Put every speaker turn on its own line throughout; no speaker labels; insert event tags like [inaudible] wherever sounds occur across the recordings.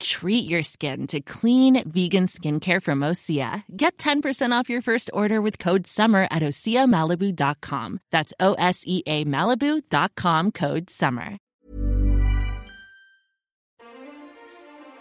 Treat your skin to clean vegan skincare from Osea. Get 10% off your first order with code SUMMER at OseaMalibu.com. That's O S E A Malibu.com code SUMMER.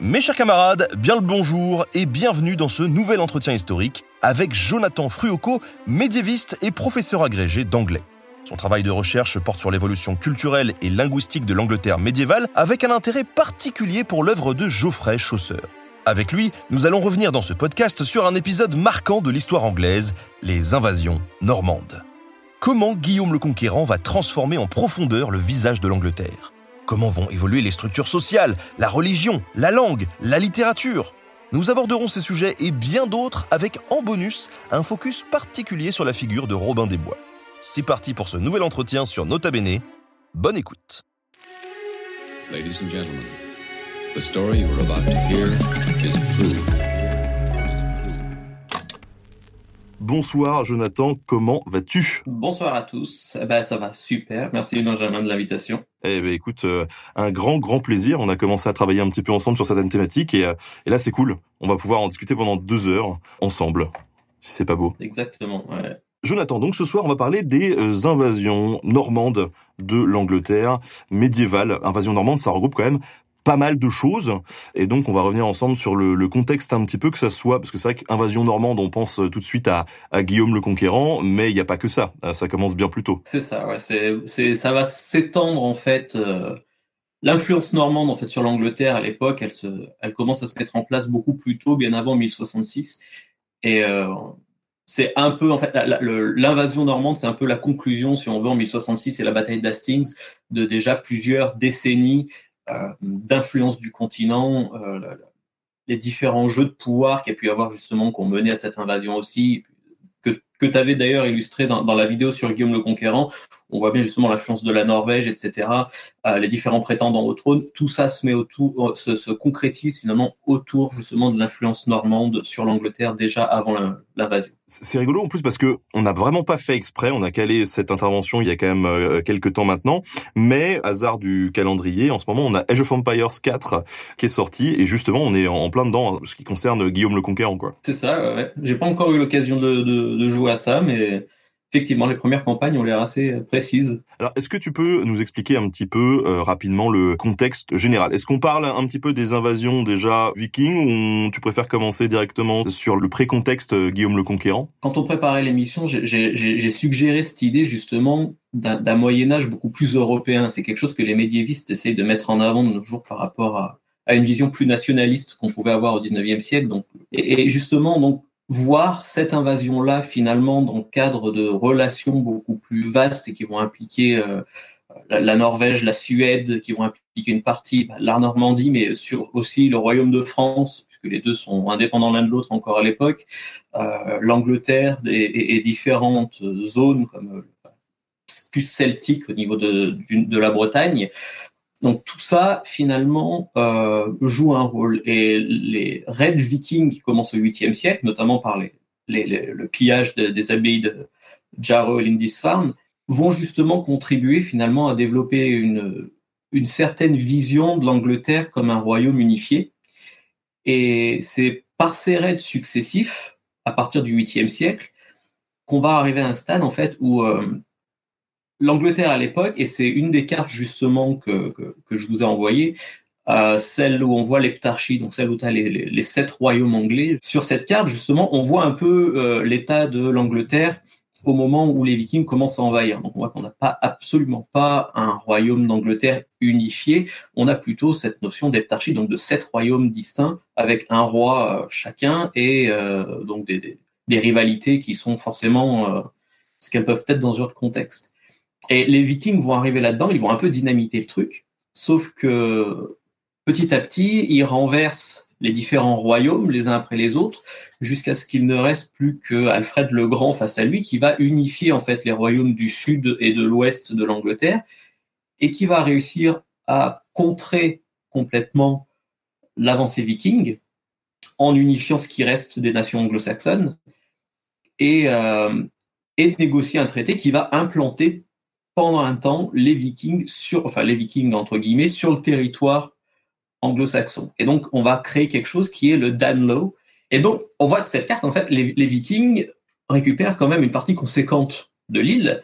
Mes chers camarades, bien le bonjour et bienvenue dans ce nouvel entretien historique avec Jonathan Fruoco, médiéviste et professeur agrégé d'anglais. Son travail de recherche porte sur l'évolution culturelle et linguistique de l'Angleterre médiévale avec un intérêt particulier pour l'œuvre de Geoffrey Chaucer. Avec lui, nous allons revenir dans ce podcast sur un épisode marquant de l'histoire anglaise, les invasions normandes. Comment Guillaume le Conquérant va transformer en profondeur le visage de l'Angleterre? Comment vont évoluer les structures sociales, la religion, la langue, la littérature? Nous aborderons ces sujets et bien d'autres avec en bonus un focus particulier sur la figure de Robin des Bois. C'est parti pour ce nouvel entretien sur Nota Bene. Bonne écoute.
Ladies and gentlemen, the story you are about to hear is true.
Bonsoir Jonathan, comment vas-tu?
Bonsoir à tous. Eh ben, ça va super. Merci Benjamin de l'invitation.
Eh ben écoute, euh, un grand grand plaisir. On a commencé à travailler un petit peu ensemble sur certaines thématiques et, euh, et là c'est cool. On va pouvoir en discuter pendant deux heures ensemble. Si c'est pas beau.
Exactement. Ouais.
Jonathan, donc ce soir on va parler des euh, invasions normandes de l'Angleterre médiévale. Invasion normande, ça regroupe quand même pas mal de choses et donc on va revenir ensemble sur le, contexte un petit peu que ça soit parce que c'est vrai qu'invasion normande on pense tout de suite à, Guillaume le Conquérant mais il n'y a pas que ça Euh, ça commence bien plus tôt
C'est ça. Ouais. Ça va s'étendre en fait. euh, L'influence normande en fait sur l'Angleterre à l'époque, elle elle commence à se mettre en place beaucoup plus tôt, bien avant 1066. Et euh, c'est un peu en fait l'invasion normande, c'est un peu la conclusion, si on veut, en 1066 et la bataille d'Hastings de déjà plusieurs décennies euh, d'influence du continent, euh, les différents jeux de pouvoir qu'il y a pu y avoir justement qui ont mené à cette invasion aussi, que, que tu avais d'ailleurs illustré dans la vidéo sur Guillaume le Conquérant. On voit bien justement l'influence de la Norvège, etc. euh, les différents prétendants au trône. Tout ça se met autour, euh, se, se concrétise finalement autour justement de l'influence normande sur l'Angleterre déjà avant l'invasion.
C'est rigolo en plus parce que on n'a vraiment pas fait exprès, on a calé cette intervention il y a quand même euh, quelques temps maintenant, mais hasard du calendrier, en ce moment on a Age of Empires 4 qui est sorti et justement on est en, plein dedans ce qui concerne Guillaume le Conquérant quoi.
C'est ça. ouais. J'ai pas encore eu l'occasion de, de, de jouer à ça, mais effectivement les premières campagnes ont l'air assez précises.
Alors est-ce que tu peux nous expliquer un petit peu euh, rapidement le contexte général? Est-ce qu'on parle un petit peu des invasions déjà vikings ou tu préfères commencer directement sur le pré-contexte euh, Guillaume le Conquérant?
Quand on préparait l'émission, j'ai- suggéré cette idée justement d'un d'un Moyen Âge beaucoup plus européen. C'est quelque chose que les médiévistes essayent de mettre en avant de nos jours par rapport à, à une vision plus nationaliste qu'on pouvait avoir au 19e siècle. Donc, et, et justement, donc voir cette invasion-là finalement dans le cadre de relations beaucoup plus vastes et qui vont impliquer euh, la, la Norvège, la Suède, qui vont impliquer une partie, bah, la Normandie, mais sur aussi le Royaume de France, puisque les deux sont indépendants l'un de l'autre encore à l'époque, euh, l'Angleterre et, et- et différentes zones comme euh, plus celtiques au niveau de, de la Bretagne. Donc tout ça finalement euh, joue un rôle et les raids vikings qui commencent au 8e siècle, notamment par les, les- les- le pillage de- des abbayes de Jarrow et Lindisfarne, vont justement contribuer finalement à développer une, une certaine vision de l'Angleterre comme un royaume unifié. Et c'est par ces raids successifs, à partir du 8e siècle, qu'on va arriver à un stade en fait où euh, l'Angleterre à l'époque, et c'est une des cartes justement que, que, que je vous ai envoyées, euh, celle où on voit l'heptarchie, donc celle où tu as les, les, les sept royaumes anglais. Sur cette carte, justement, on voit un peu euh, l'état de l'Angleterre au moment où les Vikings commencent à envahir. Donc on voit qu'on n'a pas absolument pas un royaume d'Angleterre unifié, on a plutôt cette notion d'heptarchie, donc de sept royaumes distincts avec un roi euh, chacun et euh, donc des, des, des rivalités qui sont forcément euh, ce qu'elles peuvent être dans ce genre de contexte. Et les Vikings vont arriver là-dedans, ils vont un peu dynamiter le truc, sauf que petit à petit, ils renversent les différents royaumes les uns après les autres, jusqu'à ce qu'il ne reste plus que Alfred le Grand face à lui, qui va unifier en fait les royaumes du sud et de l'ouest de l'Angleterre. et qui va réussir à contrer complètement l'avancée viking en unifiant ce qui reste des nations anglo-saxonnes et, euh, et négocier un traité qui va implanter pendant un temps les vikings sur, enfin les vikings entre guillemets, sur le territoire anglo-saxon. Et donc on va créer quelque chose qui est le Danelaw. Et donc on voit que cette carte, en fait, les, vikings récupèrent quand même une partie conséquente de l'île,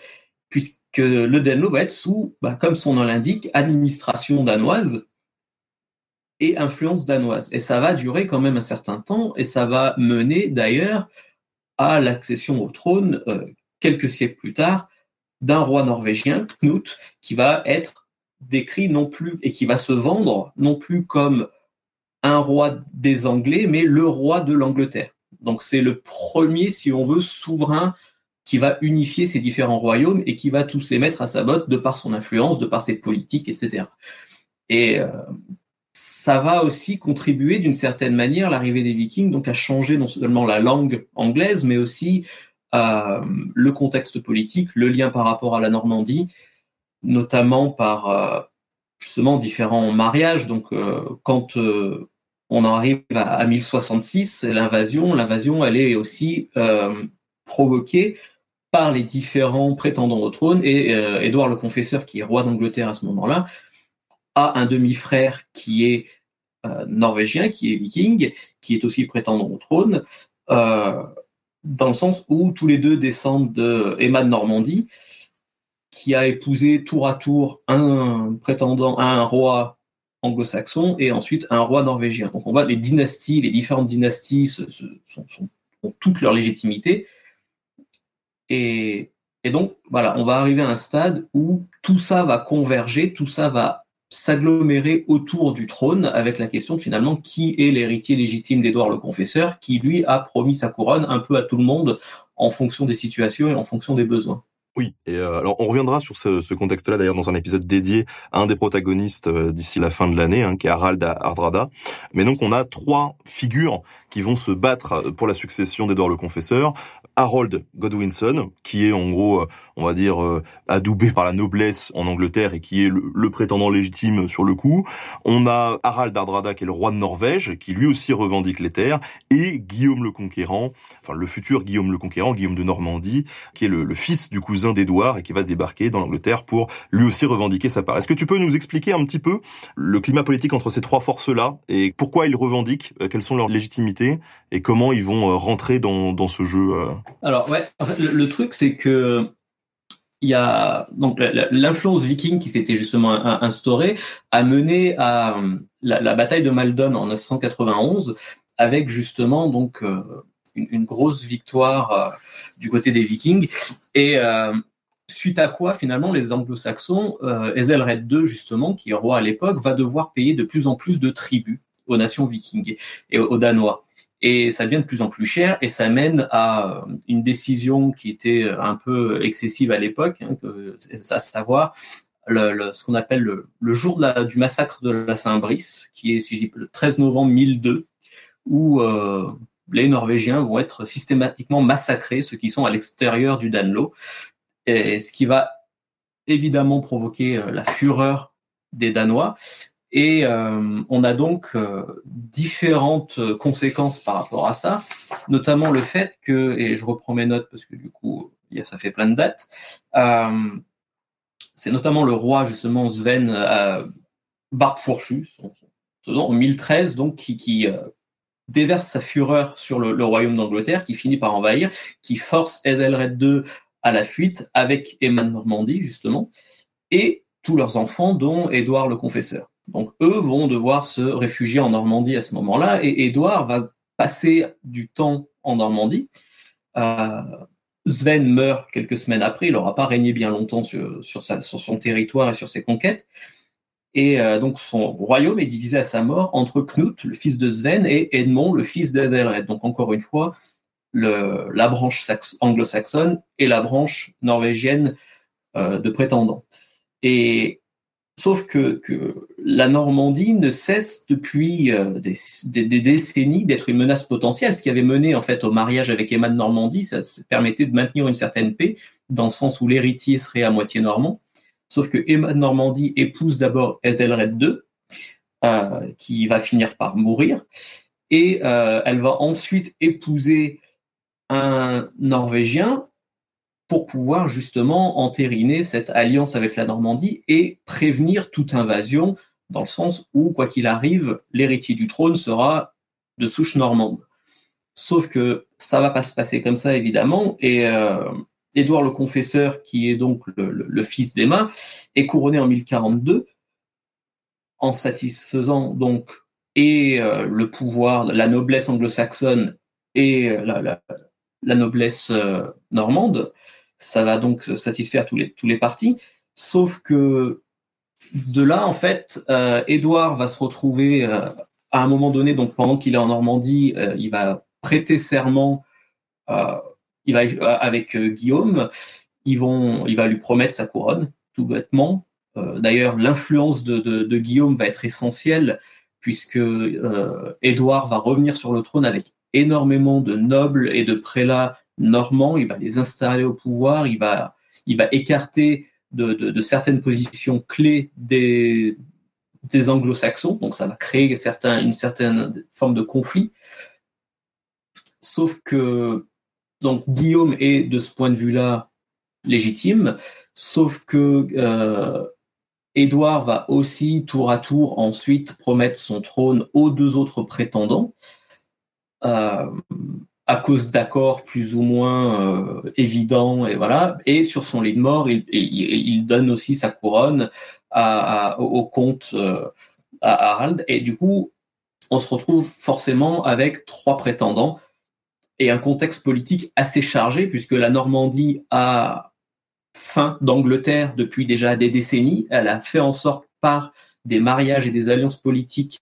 puisque le Danelaw va être sous, bah, comme son nom l'indique, administration danoise et influence danoise. Et ça va durer quand même un certain temps, et ça va mener d'ailleurs à l'accession au trône euh, quelques siècles plus tard d'un roi norvégien, Knut, qui va être décrit non plus et qui va se vendre non plus comme un roi des Anglais, mais le roi de l'Angleterre. Donc c'est le premier, si on veut, souverain qui va unifier ces différents royaumes et qui va tous les mettre à sa botte de par son influence, de par ses politiques, etc. Et euh, ça va aussi contribuer d'une certaine manière l'arrivée des Vikings, donc à changer non seulement la langue anglaise, mais aussi euh, le contexte politique, le lien par rapport à la Normandie, notamment par euh, justement différents mariages. Donc euh, quand euh, on en arrive à, à 1066, l'invasion, l'invasion, elle est aussi euh, provoquée par les différents prétendants au trône et euh, Édouard le Confesseur, qui est roi d'Angleterre à ce moment-là, a un demi-frère qui est norvégien, qui est viking, qui est aussi prétendant au trône, dans le sens où tous les deux descendent de Emma de Normandie, qui a épousé tour à tour un prétendant, un roi anglo-saxon et ensuite un roi norvégien. Donc on voit les dynasties, les différentes dynasties ont toute leur légitimité. Et, et donc, voilà, on va arriver à un stade où tout ça va converger, tout ça va s'agglomérer autour du trône avec la question finalement qui est l'héritier légitime d'Édouard le Confesseur, qui lui a promis sa couronne un peu à tout le monde en fonction des situations et en fonction des besoins.
Oui, et euh, alors on reviendra sur ce, ce contexte-là d'ailleurs dans un épisode dédié à un des protagonistes euh, d'ici la fin de l'année, hein, qui est Harald Hardrada. Mais donc on a trois figures qui vont se battre pour la succession d'Édouard le Confesseur. Harold Godwinson, qui est en gros, euh, on va dire, euh, adoubé par la noblesse en Angleterre et qui est le, prétendant légitime sur le coup. On a Harald Hardrada, qui est le roi de Norvège, qui lui aussi revendique les terres, et Guillaume le Conquérant, enfin le futur Guillaume le Conquérant, Guillaume de Normandie, qui est le, fils du cousin d'Édouard et qui va débarquer dans l'Angleterre pour lui aussi revendiquer sa part. Est-ce que tu peux nous expliquer un petit peu le climat politique entre ces trois forces-là et pourquoi ils revendiquent, euh, quelles sont leurs légitimités et comment ils vont rentrer dans, dans ce jeu
alors ouais, le, truc c'est que il y a donc l'influence viking qui s'était justement instaurée a mené à la, la, bataille de Maldon en 991 avec justement donc euh, une, grosse victoire euh, du côté des Vikings. Et euh, suite à quoi finalement les Anglo-Saxons, euh, Ethelred II justement qui est roi à l'époque, va devoir payer de plus en plus de tribus aux nations vikings et aux Danois et ça devient de plus en plus cher et ça mène à une décision qui était un peu excessive à l'époque, hein, à savoir le, le, ce qu'on appelle le, le jour de la, du massacre de la Saint-Brice, qui est si je dis, le 13 novembre 1002, où euh, les Norvégiens vont être systématiquement massacrés, ceux qui sont à l'extérieur du Danelaw, et ce qui va évidemment provoquer euh, la fureur des Danois, et euh, on a donc euh, différentes conséquences par rapport à ça, notamment le fait que, et je reprends mes notes parce que du coup, ça fait plein de dates, euh, c'est notamment le roi justement Sven euh, Barbe Fourchu, en 1013, donc qui, qui euh, déverse sa fureur sur le, le royaume d'Angleterre, qui finit par envahir, qui force Ethelred II à la fuite avec Emma de Normandie justement, et tous leurs enfants, dont Édouard le Confesseur. Donc eux vont devoir se réfugier en Normandie à ce moment-là, et Édouard va passer du temps en Normandie. Euh, Sven meurt quelques semaines après, il n'aura pas régné bien longtemps sur, son territoire et sur ses conquêtes. Et euh, donc son royaume est divisé à sa mort entre Knut, le fils de Sven, et Edmond, le fils d'Edelred. Donc encore une fois, la branche anglo-saxonne et la branche norvégienne euh, de prétendants. Et Sauf que, la Normandie ne cesse depuis euh, des, décennies d'être une menace potentielle. Ce qui avait mené en fait au mariage avec Emma de Normandie, ça, permettait de maintenir une certaine paix, dans le sens où l'héritier serait à moitié normand. Sauf que Emma de Normandie épouse d'abord Ethelred II, euh, qui va finir par mourir, et euh, elle va ensuite épouser un Norvégien pour pouvoir justement entériner cette alliance avec la Normandie et prévenir toute invasion, dans le sens où, quoi qu'il arrive, l'héritier du trône sera de souche normande. Sauf que ça va pas se passer comme ça, évidemment, et euh, Édouard le Confesseur, qui est donc le, fils d'Emma, est couronné en 1042 en satisfaisant donc et euh, le pouvoir, la noblesse anglo-saxonne et euh, la, noblesse euh, normande. Ça va donc satisfaire tous les, tous les partis. Sauf que de là, en fait, Édouard va se retrouver à un moment donné, donc pendant qu'il est en Normandie, il va prêter serment il va euh, avec euh, Guillaume, ils vont, il va lui promettre sa couronne, tout bêtement. Euh, d'ailleurs, l'influence de, Guillaume va être essentielle puisque Édouard va revenir sur le trône avec énormément de nobles et de prélats normands. Il va les installer au pouvoir. Il va, il va écarter de, certaines positions clés des, des anglo-saxons. Donc, ça va créer certains, une certaine forme de conflit. Sauf que donc Guillaume est de ce point de vue-là légitime, sauf que euh, Édouard va aussi tour à tour ensuite promettre son trône aux deux autres prétendants, euh, à cause d'accords plus ou moins euh, évidents, et voilà. Et sur son lit de mort, il, donne aussi sa couronne au comte à Harald, et du coup, on se retrouve forcément avec trois prétendants et un contexte politique assez chargé, puisque la Normandie a faim d'Angleterre depuis déjà des décennies. Elle a fait en sorte, par des mariages et des alliances politiques,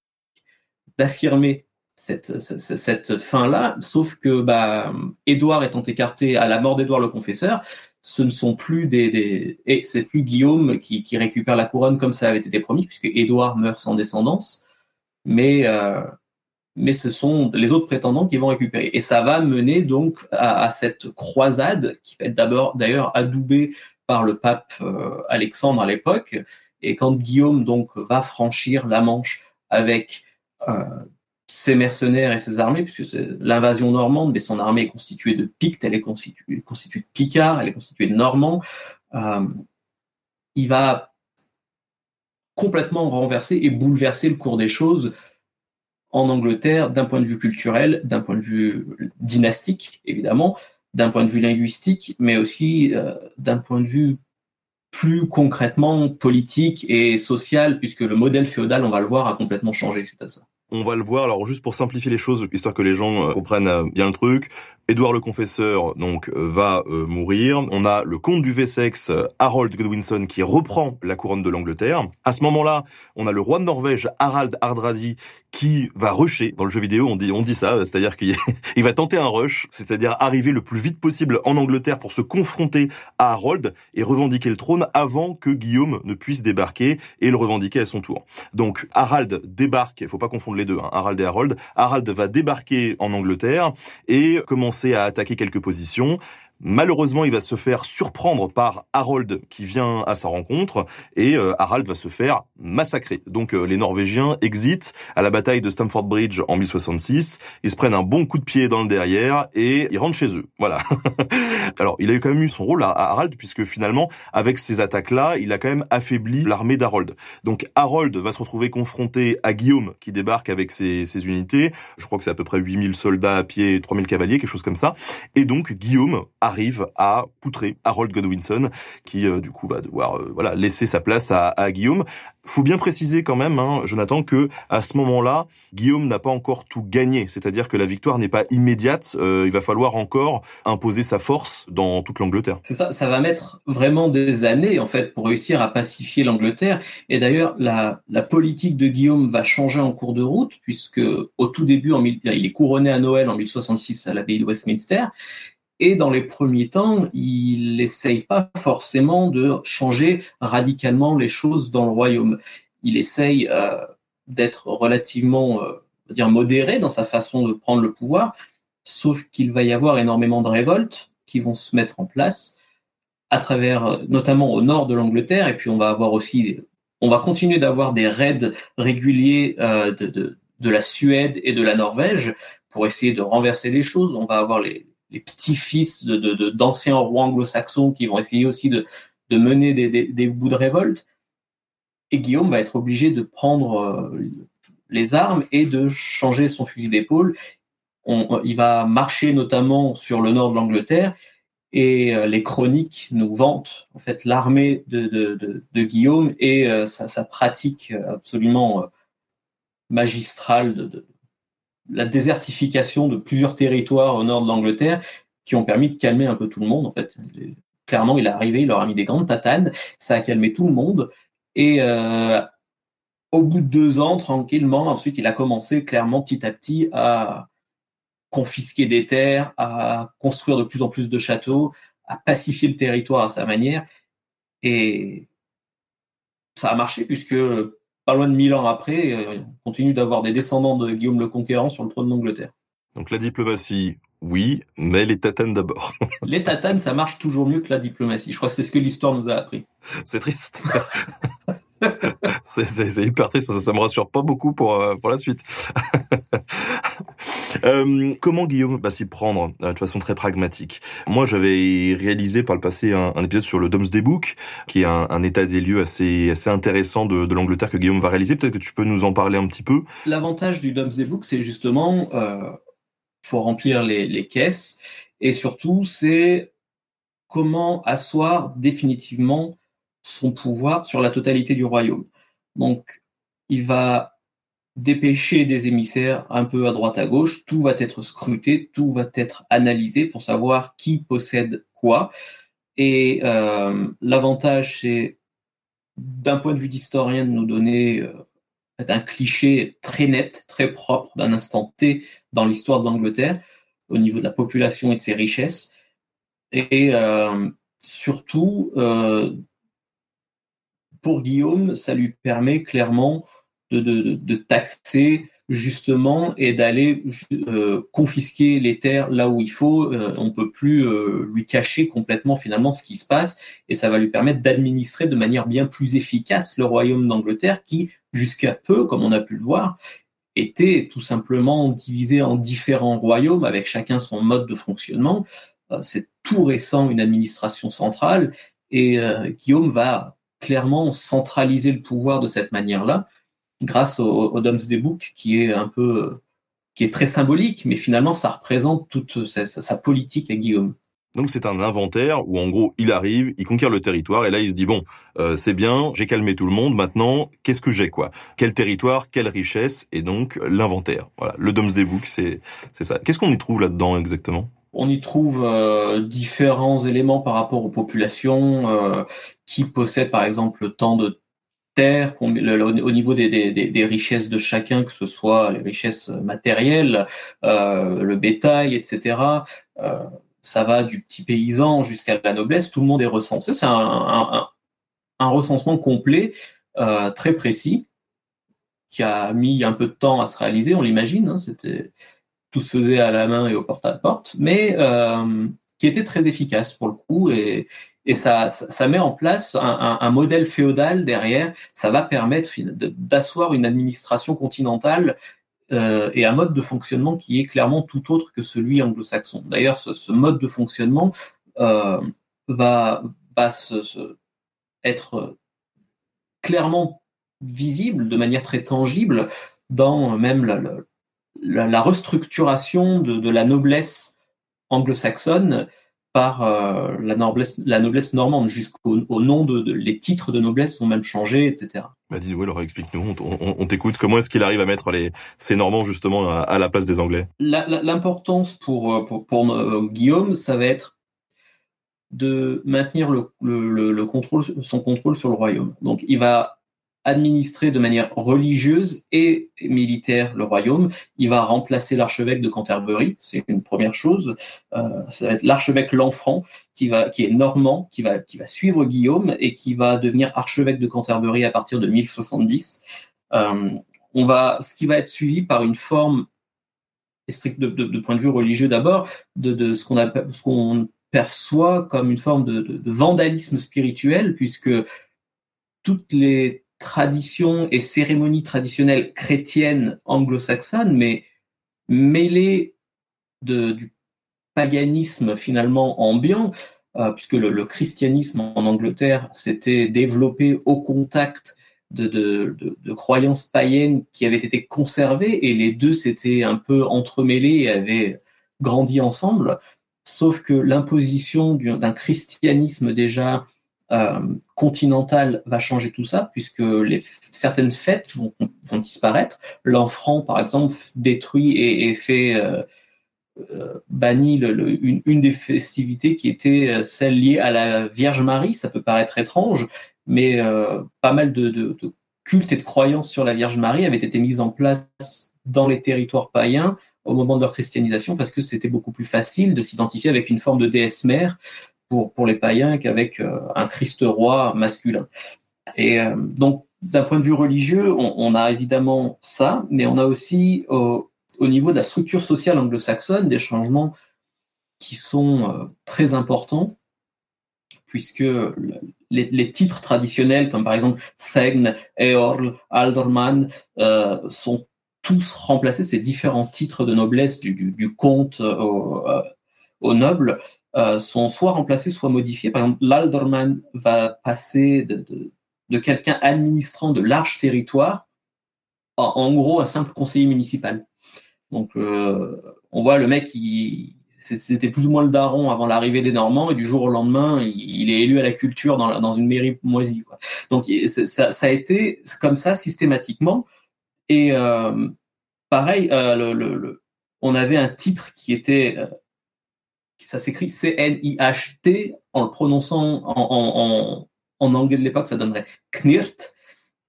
d'affirmer cette, fin-là, sauf que bah, Édouard étant écarté à la mort d'Édouard le Confesseur, ce ne sont plus des, et c'est plus Guillaume qui, qui, récupère la couronne comme ça avait été promis, puisque Édouard meurt sans descendance, mais euh, mais ce sont les autres prétendants qui vont récupérer. Et ça va mener donc à, cette croisade qui va être d'abord d'ailleurs adoubée par le pape euh, Alexandre à l'époque. Et quand Guillaume donc va franchir la Manche avec euh, ses mercenaires et ses armées, puisque c'est l'invasion normande, mais son armée est constituée de Pictes, elle est constituée, de Picards, elle est constituée de Normands. Euh, il va complètement renverser et bouleverser le cours des choses en Angleterre d'un point de vue culturel, d'un point de vue dynastique, évidemment, d'un point de vue linguistique, mais aussi euh, d'un point de vue plus concrètement politique et social, puisque le modèle féodal, on va le voir, a complètement changé suite à ça.
On va le voir. Alors juste pour simplifier les choses, histoire que les gens euh, comprennent euh, bien le truc. Édouard le Confesseur donc euh, va mourir. On a le comte du Wessex, Harold Godwinson, qui reprend la couronne de l'Angleterre. À ce moment-là, on a le roi de Norvège, Harald Hardradi, qui va rusher. Dans le jeu vidéo, on dit, on dit ça, c'est-à-dire qu'il [laughs] va tenter un rush, c'est-à-dire arriver le plus vite possible en Angleterre pour se confronter à Harold et revendiquer le trône avant que Guillaume ne puisse débarquer et le revendiquer à son tour. Donc Harald débarque, il faut pas confondre les deux, hein, Harald et Harold. Harald va débarquer en Angleterre et commencer à attaquer quelques positions. Malheureusement, il va se faire surprendre par Harold qui vient à sa rencontre et euh, Harald va se faire massacrer. Donc euh, les Norvégiens exitent à la bataille de Stamford Bridge en 1066. Ils se prennent un bon coup de pied dans le derrière et ils rentrent chez eux. Voilà. [laughs] Alors il a quand même eu son rôle à, Harald puisque finalement avec ces attaques-là, il a quand même affaibli l'armée d'Harold. Donc Harold va se retrouver confronté à Guillaume qui débarque avec ses, unités. Je crois que c'est à peu près 8000 soldats à pied et 3000 cavaliers, quelque chose comme ça. Et donc Guillaume arrive à poutrer Harold Godwinson, qui euh, du coup va devoir euh, voilà laisser sa place à, Guillaume. Faut bien préciser quand même, hein, Jonathan, que à ce moment-là, Guillaume n'a pas encore tout gagné. C'est-à-dire que la victoire n'est pas immédiate. Euh, il va falloir encore imposer sa force dans toute l'Angleterre.
C'est ça. Ça va mettre vraiment des années en fait pour réussir à pacifier l'Angleterre. Et d'ailleurs, la, politique de Guillaume va changer en cours de route puisque au tout début, il est couronné à Noël en 1066 à l'abbaye de Westminster et dans les premiers temps, il n'essaye pas forcément de changer radicalement les choses dans le royaume. Il essaye euh, d'être relativement euh, dire modéré dans sa façon de prendre le pouvoir, sauf qu'il va y avoir énormément de révoltes qui vont se mettre en place. à travers, notamment au nord de l'Angleterre, et puis on va avoir aussi, on va continuer d'avoir des raids réguliers euh, de, de, de, la Suède et de la Norvège pour essayer de renverser les choses. On va avoir les, les petits-fils d'anciens rois anglo-saxons qui vont essayer aussi de, de mener des, bouts de révolte. Et Guillaume va être obligé de prendre euh, les armes et de changer son fusil d'épaule. il va marcher notamment sur le nord de l'Angleterre et euh, les chroniques nous vantent en fait l'armée de, Guillaume et euh, sa, sa, pratique absolument magistrale de, la désertification de plusieurs territoires au nord de l'Angleterre qui ont permis de calmer un peu tout le monde. En fait, clairement, il est arrivé, il leur a mis des grandes tatanes, ça a calmé tout le monde. Et euh, au bout de deux ans, tranquillement, ensuite, il a commencé clairement petit à petit à confisquer des terres, à construire de plus en plus de châteaux, à pacifier le territoire à sa manière. Et ça a marché puisque pas loin de mille ans après, euh, on continue d'avoir des descendants de Guillaume le Conquérant sur le trône d'Angleterre.
Donc la diplomatie, oui, mais les tatanes d'abord. [laughs]
les tatanes, ça marche toujours mieux que la diplomatie. Je crois que c'est ce que l'histoire nous a appris.
C'est triste. [laughs] c'est hyper triste, ça, ça me rassure pas beaucoup pour, euh, pour la suite. [laughs] euh, comment Guillaume va s'y prendre euh, de façon très pragmatique? Moi, j'avais réalisé par le passé un, épisode sur le Domesday Book, qui est un, état des lieux assez, intéressant de, de l'Angleterre que Guillaume va réaliser. Peut-être que tu peux nous en parler un petit peu.
L'avantage du Domesday Book, c'est justement, euh, faut remplir les, les caisses, et surtout, c'est comment asseoir définitivement son pouvoir sur la totalité du royaume. Donc, il va dépêcher des émissaires un peu à droite à gauche, tout va être scruté, tout va être analysé pour savoir qui possède quoi. Et euh, l'avantage, c'est d'un point de vue d'historien de nous donner euh, un cliché très net, très propre d'un instant T dans l'histoire d'Angleterre au niveau de la population et de ses richesses. Et euh, surtout, euh, pour Guillaume, ça lui permet clairement de, de, taxer justement et d'aller euh, confisquer les terres là où il faut. Euh, on peut plus euh, lui cacher complètement finalement ce qui se passe et ça va lui permettre d'administrer de manière bien plus efficace le royaume d'Angleterre qui, jusqu'à peu, comme on a pu le voir, était tout simplement divisé en différents royaumes avec chacun son mode de fonctionnement. Euh, c'est tout récent une administration centrale et Guillaume va clairement centraliser le pouvoir de cette manière-là, grâce au, au Domesday Book, qui est un peu, qui est très symbolique, mais finalement, ça représente toute sa, sa politique à Guillaume.
Donc c'est un inventaire où en gros il arrive, il conquiert le territoire et là il se dit bon euh, c'est bien, j'ai calmé tout le monde, maintenant qu'est-ce que j'ai quoi? Quel territoire, quelle richesse et donc l'inventaire. Voilà, le Domesday Book c'est c'est ça. Qu'est-ce qu'on y trouve là-dedans exactement?
On y trouve euh, différents éléments par rapport aux populations euh, qui possèdent par exemple tant de au niveau des, richesses de chacun, que ce soit les richesses matérielles, euh, le bétail, etc. Euh, ça va du petit paysan jusqu'à la noblesse, tout le monde est recensé. C'est un, recensement complet, euh, très précis, qui a mis un peu de temps à se réaliser, on l'imagine. Hein, tout se faisait à la main et au porte-à-porte, mais euh, qui était très efficace pour le coup et ça, ça met en place un, un, un modèle féodal derrière. Ça va permettre d'asseoir une administration continentale euh, et un mode de fonctionnement qui est clairement tout autre que celui anglo-saxon. D'ailleurs, ce, ce, mode de fonctionnement euh, va, va se, se être clairement visible de manière très tangible dans même la, la, la, restructuration de, de, la noblesse anglo-saxonne par euh, la, noblesse, la noblesse normande jusqu'au au nom de, de, les titres de noblesse vont même changer, etc.
Bah dis-nous, alors explique-nous, on, on, on t'écoute. Comment est-ce qu'il arrive à mettre les ces Normands justement à, à la place des Anglais?
L'importance pour pour, pour euh, Guillaume, ça va être de maintenir le, le, le, contrôle, son contrôle sur le royaume. Donc il va administrer de manière religieuse et militaire le royaume. Il va remplacer l'archevêque de Canterbury, c'est une première chose. Euh, ça va être l'archevêque Lanfranc qui va, qui est normand, qui va, qui va suivre Guillaume et qui va devenir archevêque de Canterbury à partir de 1070. Euh, on va, ce qui va être suivi par une forme strict de, de, point de vue religieux d'abord, de, de ce qu'on appelle, ce qu'on perçoit comme une forme de, vandalisme spirituel, puisque toutes les traditions et cérémonies traditionnelles chrétiennes anglo-saxonnes, mais mêlées de, du paganisme finalement ambiant, euh, puisque le, le, christianisme en Angleterre s'était développé au contact de, de, de, croyances païennes qui avaient été conservées, et les deux s'étaient un peu entremêlés et avaient grandi ensemble, sauf que l'imposition d'un christianisme déjà euh, continental va changer tout ça, puisque les, certaines fêtes vont, vont disparaître. L'enfant, par exemple, détruit et, et fait euh, euh, banni le, une, une, des festivités qui était euh, celle liée à la Vierge Marie. Ça peut paraître étrange, mais euh, pas mal de, de, de, cultes et de croyances sur la Vierge Marie avaient été mises en place dans les territoires païens au moment de leur christianisation parce que c'était beaucoup plus facile de s'identifier avec une forme de déesse mère pour, pour les païens qu'avec euh, un Christ roi masculin. Et euh, donc, d'un point de vue religieux, on, a évidemment ça, mais on a aussi au, au niveau de la structure sociale anglo-saxonne des changements qui sont euh, très importants, puisque les, les, titres traditionnels, comme par exemple Thegn, Eorl, Alderman, euh, sont tous remplacés, ces différents titres de noblesse du, du, comte au, au noble, euh, sont soit remplacés, soit modifiés. Par exemple, l'alderman va passer de, de, de quelqu'un administrant de larges territoires à, en gros un simple conseiller municipal. Donc, euh, on voit le mec, c'était plus ou moins le daron avant l'arrivée des Normands, et du jour au lendemain, il, il est élu à la culture dans, dans une mairie moisie. Quoi. Donc, ça, ça, a été comme ça systématiquement. Et euh, pareil, euh, le, le, le, on avait un titre qui était euh, ça s'écrit C-N-I-H-T, en le prononçant en, anglais de l'époque, ça donnerait Knirt.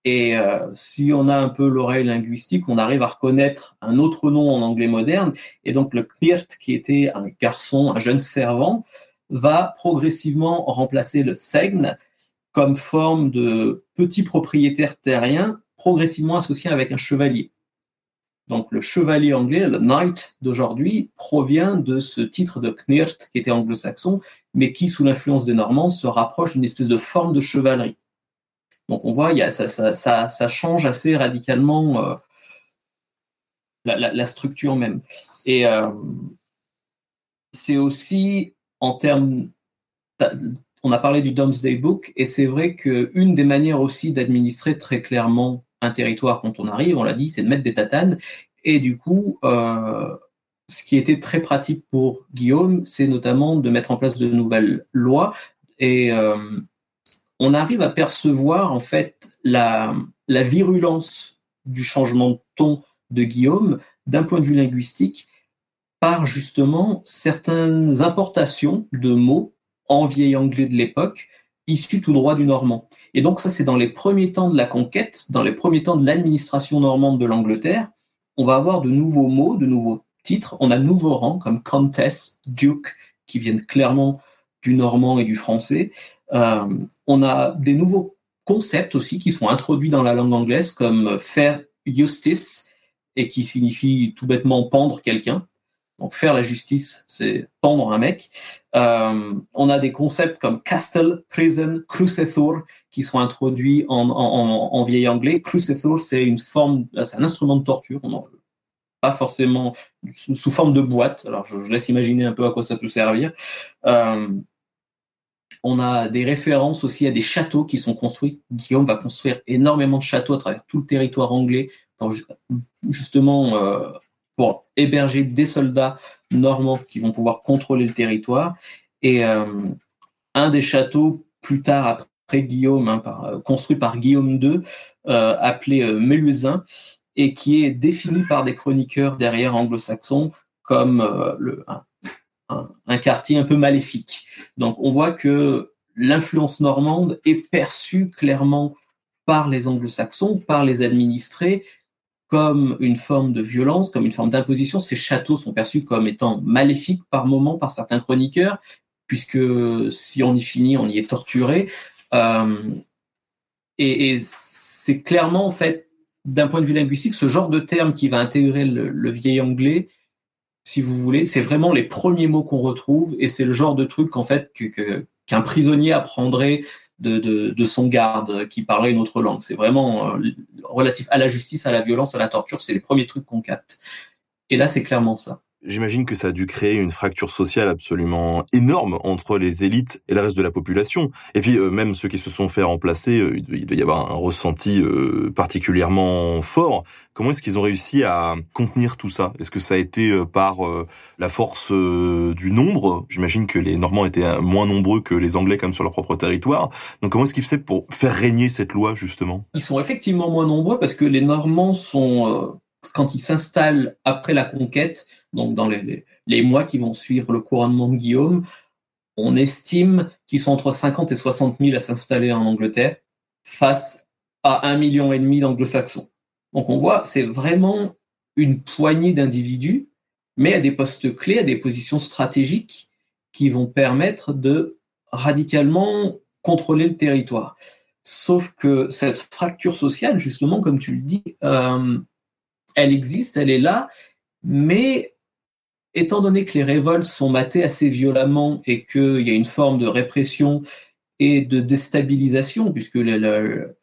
Et euh, si on a un peu l'oreille linguistique, on arrive à reconnaître un autre nom en anglais moderne. Et donc le Knirt, qui était un garçon, un jeune servant, va progressivement remplacer le Segn comme forme de petit propriétaire terrien, progressivement associé avec un chevalier. Donc le chevalier anglais, le knight d'aujourd'hui, provient de ce titre de Knirt qui était anglo-saxon, mais qui, sous l'influence des Normands, se rapproche d'une espèce de forme de chevalerie. Donc on voit, il y a, ça, change assez radicalement euh, la, structure même. Et euh, c'est aussi en termes, on a parlé du Domesday Book, et c'est vrai qu'une des manières aussi d'administrer très clairement un territoire quand on arrive, on l'a dit, c'est de mettre des tatanes. Et du coup, euh, ce qui était très pratique pour Guillaume, c'est notamment de mettre en place de nouvelles lois. Et euh, on arrive à percevoir en fait la, la virulence du changement de ton de Guillaume d'un point de vue linguistique par justement certaines importations de mots en vieil anglais de l'époque issus tout droit du normand. Et donc ça, c'est dans les premiers temps de la conquête, dans les premiers temps de l'administration normande de l'Angleterre, on va avoir de nouveaux mots, de nouveaux titres, on a de nouveaux rangs comme Countess, Duke, qui viennent clairement du normand et du français. Euh, on a des nouveaux concepts aussi qui sont introduits dans la langue anglaise comme faire justice et qui signifie tout bêtement pendre quelqu'un. Donc faire la justice, c'est pendre un mec. Euh, on a des concepts comme castle, prison, crucethur qui sont introduits en, en, en vieil anglais. Crucethur, c'est une forme, c'est un instrument de torture. On pas forcément sous forme de boîte. Alors je, laisse imaginer un peu à quoi ça peut servir. Euh, on a des références aussi à des châteaux qui sont construits. Guillaume va construire énormément de châteaux à travers tout le territoire anglais justement euh, pour héberger des soldats normands qui vont pouvoir contrôler le territoire. Et euh, un des châteaux, plus tard après Guillaume, hein, euh, construit par Guillaume II, euh, appelé euh, et qui est défini par des chroniqueurs derrière anglo-saxons comme le, un, quartier un peu maléfique. Donc on voit que l'influence normande est perçue clairement par les anglo-saxons, par les administrés, comme une forme de violence, comme une forme d'imposition. Ces châteaux sont perçus comme étant maléfiques par moments par certains chroniqueurs, puisque si on y finit, on y est torturé. Euh, et, c'est clairement, en fait, d'un point de vue linguistique, ce genre de terme qui va intégrer le, vieil anglais si vous voulez, c'est vraiment les premiers mots qu'on retrouve et c'est le genre de truc en fait qu'un prisonnier apprendrait de, de, de, son garde qui parlait une autre langue. C'est vraiment euh, relatif à la justice, à la violence, à la torture. C'est les premiers trucs qu'on capte. Et là, c'est clairement ça.
J'imagine que ça a dû créer une fracture sociale absolument énorme entre les élites et le reste de la population. Et puis euh, même ceux qui se sont fait remplacer, euh, il doit y avoir un ressenti euh, particulièrement fort. Comment est-ce qu'ils ont réussi à contenir tout ça? Est-ce que ça a été par la force du nombre? J'imagine que les Normands étaient moins nombreux que les Anglais comme sur leur propre territoire. Donc comment est-ce qu'ils faisaient pour faire régner cette loi justement?
Ils sont effectivement moins nombreux parce que les Normands sont quand ils s'installent après la conquête, donc dans les, les, mois qui vont suivre le couronnement de Guillaume, on estime qu'ils sont entre 50 et 60 000 à s'installer en Angleterre face à un million et demi d'anglo-saxons. Donc on voit, c'est vraiment une poignée d'individus, mais à des postes clés, à des positions stratégiques qui vont permettre de radicalement contrôler le territoire. Sauf que cette fracture sociale, justement, comme tu le dis, euh, elle existe, elle est là, mais étant donné que les révoltes sont matées assez violemment et qu'il y a une forme de répression et de déstabilisation, puisque la,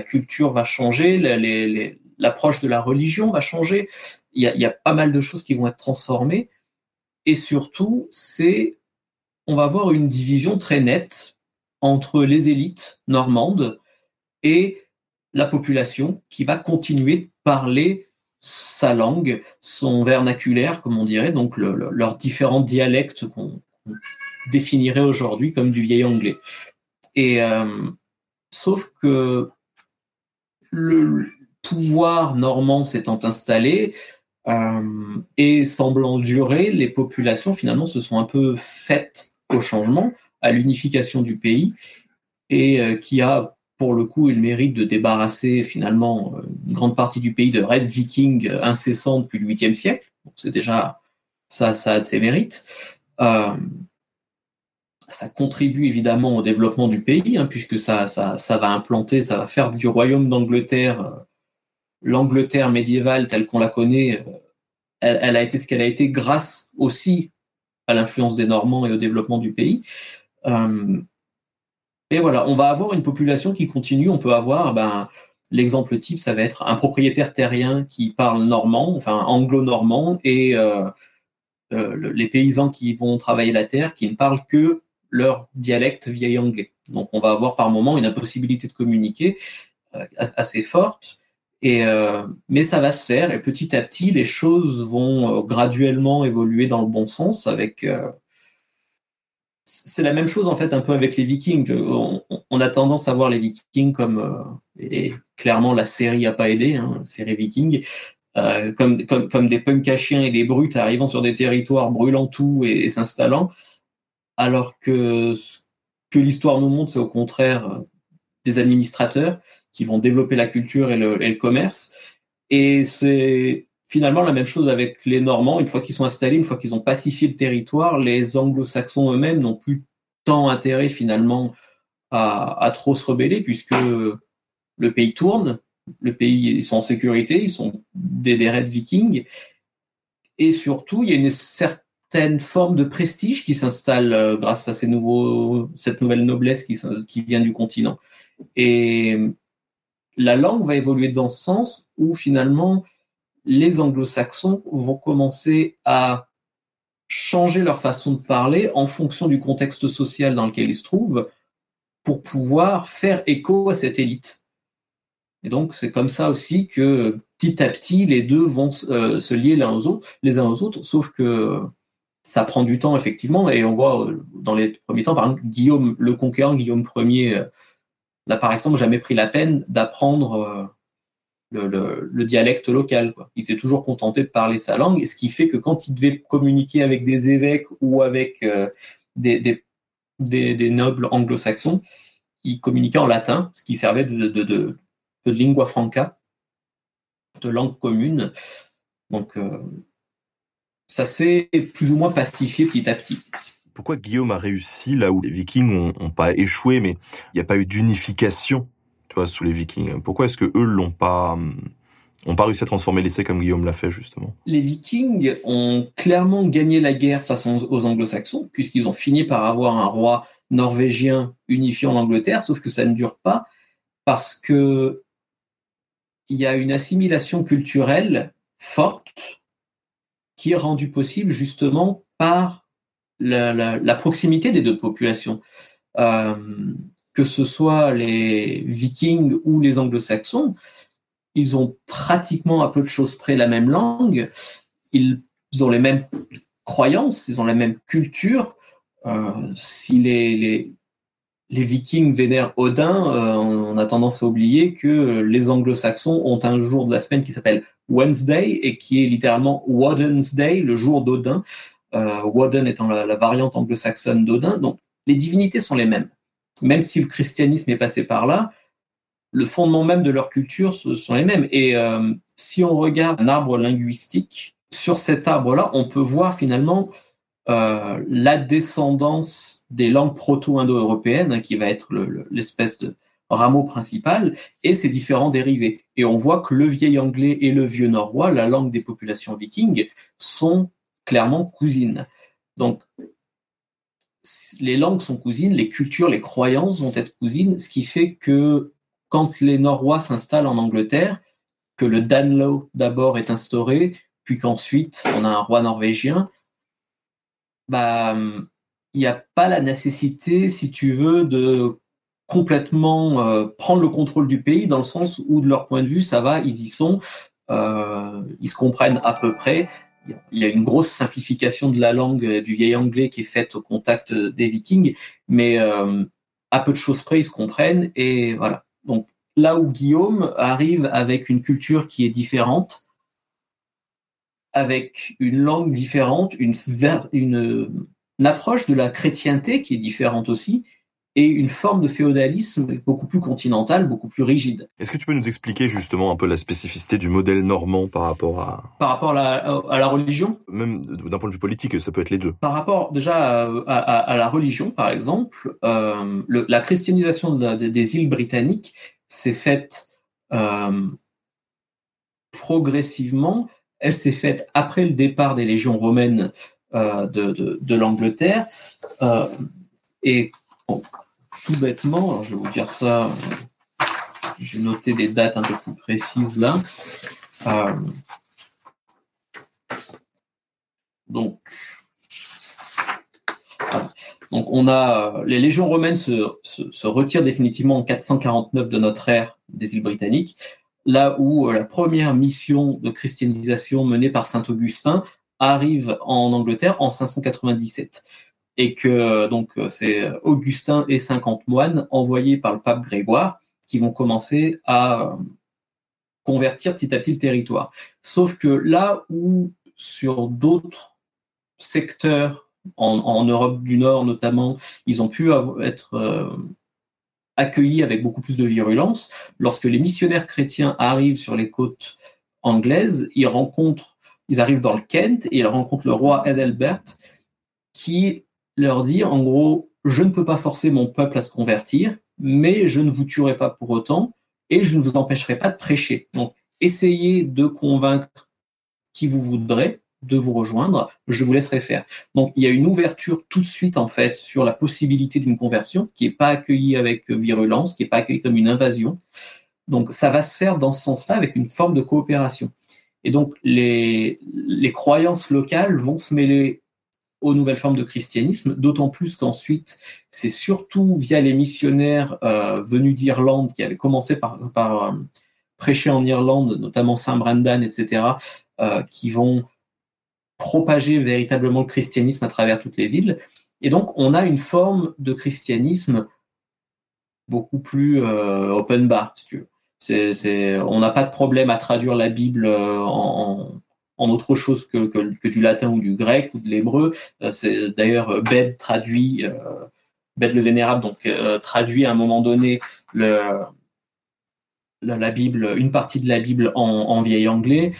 culture va changer, l'approche de la religion va changer, il y, a, pas mal de choses qui vont être transformées, et surtout, c'est, on va avoir une division très nette entre les élites normandes et la population qui va continuer de parler sa langue, son vernaculaire, comme on dirait, donc leurs différents dialectes qu'on définirait aujourd'hui comme du vieil anglais. Et euh, sauf que le pouvoir normand s'étant installé euh, et semblant durer, les populations finalement se sont un peu faites au changement, à l'unification du pays, et euh, qui a pour le coup, il mérite de débarrasser finalement euh, une grande partie du pays de raids vikings incessants depuis le 8e siècle. C'est déjà ça, ça a de ses mérites. Euh, ça contribue évidemment au développement du pays, hein, puisque ça, ça, ça va implanter, ça va faire du royaume d'Angleterre euh, l'Angleterre médiévale telle qu'on la connaît. Elle, a été ce qu'elle a été grâce aussi à l'influence des Normands et au développement du pays. Euh, et voilà, on va avoir une population qui continue. On peut avoir, ben, l'exemple type, ça va être un propriétaire terrien qui parle normand, enfin anglo-normand, et euh, euh, les paysans qui vont travailler la terre, qui ne parlent que leur dialecte vieil anglais. Donc, on va avoir par moment une impossibilité de communiquer euh, assez forte. Et mais ça va se faire et petit à petit les choses vont graduellement évoluer dans le bon sens avec c'est la même chose en fait un peu avec les Vikings. On, a tendance à voir les Vikings comme euh, et clairement la série a pas aidé, hein, série Viking, euh, comme, comme comme des punks à chiens et des brutes arrivant sur des territoires, brûlant tout et, s'installant, alors que ce que l'histoire nous montre, c'est au contraire euh, des administrateurs qui vont développer la culture et le, et le commerce. Et c'est finalement la même chose avec les Normands. Une fois qu'ils sont installés, une fois qu'ils ont pacifié le territoire, les Anglo-Saxons eux-mêmes n'ont plus tant intérêt finalement à, trop se rebeller puisque le pays tourne, le pays ils sont en sécurité, ils sont des, des raids vikings et surtout il y a une certaine forme de prestige qui s'installe euh, grâce à ces nouveaux, cette nouvelle noblesse qui, qui vient du continent. Et la langue va évoluer dans ce sens où finalement les anglo-saxons vont commencer à changer leur façon de parler en fonction du contexte social dans lequel ils se trouvent pour pouvoir faire écho à cette élite. Et donc c'est comme ça aussi que petit à petit les deux vont euh, se lier l'un aux autres, les uns aux autres, sauf que ça prend du temps effectivement et on voit euh, dans les premiers temps par exemple Guillaume le conquérant Guillaume Ier euh, n'a par exemple jamais pris la peine d'apprendre le, dialecte local. Il s'est toujours contenté de parler sa langue, ce qui fait que quand il devait communiquer avec des évêques ou avec euh, des, des, nobles anglo-saxons, il communiquait en latin, ce qui servait de, de, de, lingua franca, de langue commune. Donc, euh, ça s'est plus ou moins pacifié petit à petit
pourquoi Guillaume a réussi là où les Vikings ont pas échoué, mais il n'y a pas eu d'unification sous les Vikings Pourquoi est-ce que eux l'ont pas hum, On pas réussi à transformer l'essai comme Guillaume l'a fait justement?
Les Vikings ont clairement gagné la guerre face aux Anglo-Saxons, puisqu'ils ont fini par avoir un roi norvégien unifié en Angleterre, sauf que ça ne dure pas parce que il y a une assimilation culturelle forte qui est rendue possible justement par la, proximité des deux populations. Euh, que ce soit les Vikings ou les Anglo-Saxons, ils ont pratiquement à peu de choses près la même langue, ils ont les mêmes croyances, ils ont la même culture. Euh, si les, Vikings vénèrent Odin, euh, on a tendance à oublier que les Anglo-Saxons ont un jour de la semaine qui s'appelle Wednesday et qui est littéralement Woden's Day, le jour d'Odin. Euh, Woden étant la, la variante anglo-saxonne d'Odin. Donc les divinités sont les mêmes. Même si le christianisme est passé par là, le fondement même de leur culture sont les mêmes. Et euh, si on regarde un arbre linguistique, sur cet arbre-là, on peut voir finalement euh, la descendance des langues proto-indo-européennes, hein, qui va être l'espèce de rameau principal, et ses différents dérivés. Et on voit que le vieil anglais et le vieux norrois, la langue des populations vikings, sont clairement cousines. Donc, les langues sont cousines, les cultures, les croyances vont être cousines, ce qui fait que quand les Norrois s'installent en Angleterre, que le Danelaw d'abord est instauré, puis qu'ensuite on a un roi norvégien, bah il n'y a pas la nécessité, si tu veux, de complètement euh, prendre le contrôle du pays, dans le sens où de leur point de vue, ça va, ils y sont, euh, ils se comprennent à peu près. Il y a une grosse simplification de la langue du vieil anglais qui est faite au contact des Vikings, mais euh, à peu de choses près, ils se comprennent et voilà. Donc là où Guillaume arrive avec une culture qui est différente, avec une langue différente, une, une, une approche de la chrétienté qui est différente aussi, et une forme de féodalisme beaucoup plus continental, beaucoup plus rigide.
Est-ce que tu peux nous expliquer justement un peu la spécificité du modèle normand par rapport à...
Par rapport à la, à la religion?
Même d'un point de vue politique, ça peut être les deux.
Par rapport déjà à, à, à la religion, par exemple, euh, le, la christianisation de des îles britanniques s'est faite euh, progressivement. Elle s'est faite après le départ des légions romaines euh, de, de, l'Angleterre. Et bon, tout bêtement, je vais vous dire ça, j'ai noté des dates un peu plus précises là. Euh, donc, on a les légions romaines se, se, retirent définitivement en 449 de notre ère des îles britanniques, là où euh, la première mission de christianisation menée par saint Augustin arrive en Angleterre en 597 et que donc c'est Augustin et 50 moines envoyés par le pape Grégoire qui vont commencer à convertir petit à petit le territoire. Sauf que là où sur d'autres secteurs en, en, Europe du Nord notamment, ils ont pu être euh, accueillis avec beaucoup plus de virulence, lorsque les missionnaires chrétiens arrivent sur les côtes anglaises, ils rencontrent, ils arrivent dans le Kent et ils rencontrent le roi Ethelbert qui leur dire, en gros, je ne peux pas forcer mon peuple à se convertir, mais je ne vous tuerai pas pour autant et je ne vous empêcherai pas de prêcher. Donc, essayez de convaincre qui vous voudrez de vous rejoindre, je vous laisserai faire. Donc, il y a une ouverture tout de suite, en fait, sur la possibilité d'une conversion qui n'est pas accueillie avec virulence, qui n'est pas accueillie comme une invasion. Donc, ça va se faire dans ce sens-là avec une forme de coopération. Et donc, les, les croyances locales vont se mêler aux nouvelles formes de christianisme, d'autant plus qu'ensuite, c'est surtout via les missionnaires euh, venus d'Irlande qui avaient commencé par, euh, prêcher en Irlande, notamment Saint Brendan, etc., euh, qui vont propager véritablement le christianisme à travers toutes les îles. Et donc, on a une forme de christianisme beaucoup plus open bar, si tu veux. On n'a pas de problème à traduire la Bible en autre chose que, que, que, du latin ou du grec ou de l'hébreu. Euh, c'est d'ailleurs euh, Bed traduit, euh, Bed le Vénérable, donc traduit à un moment donné le, la, la, Bible, une partie de la Bible en, en vieil anglais.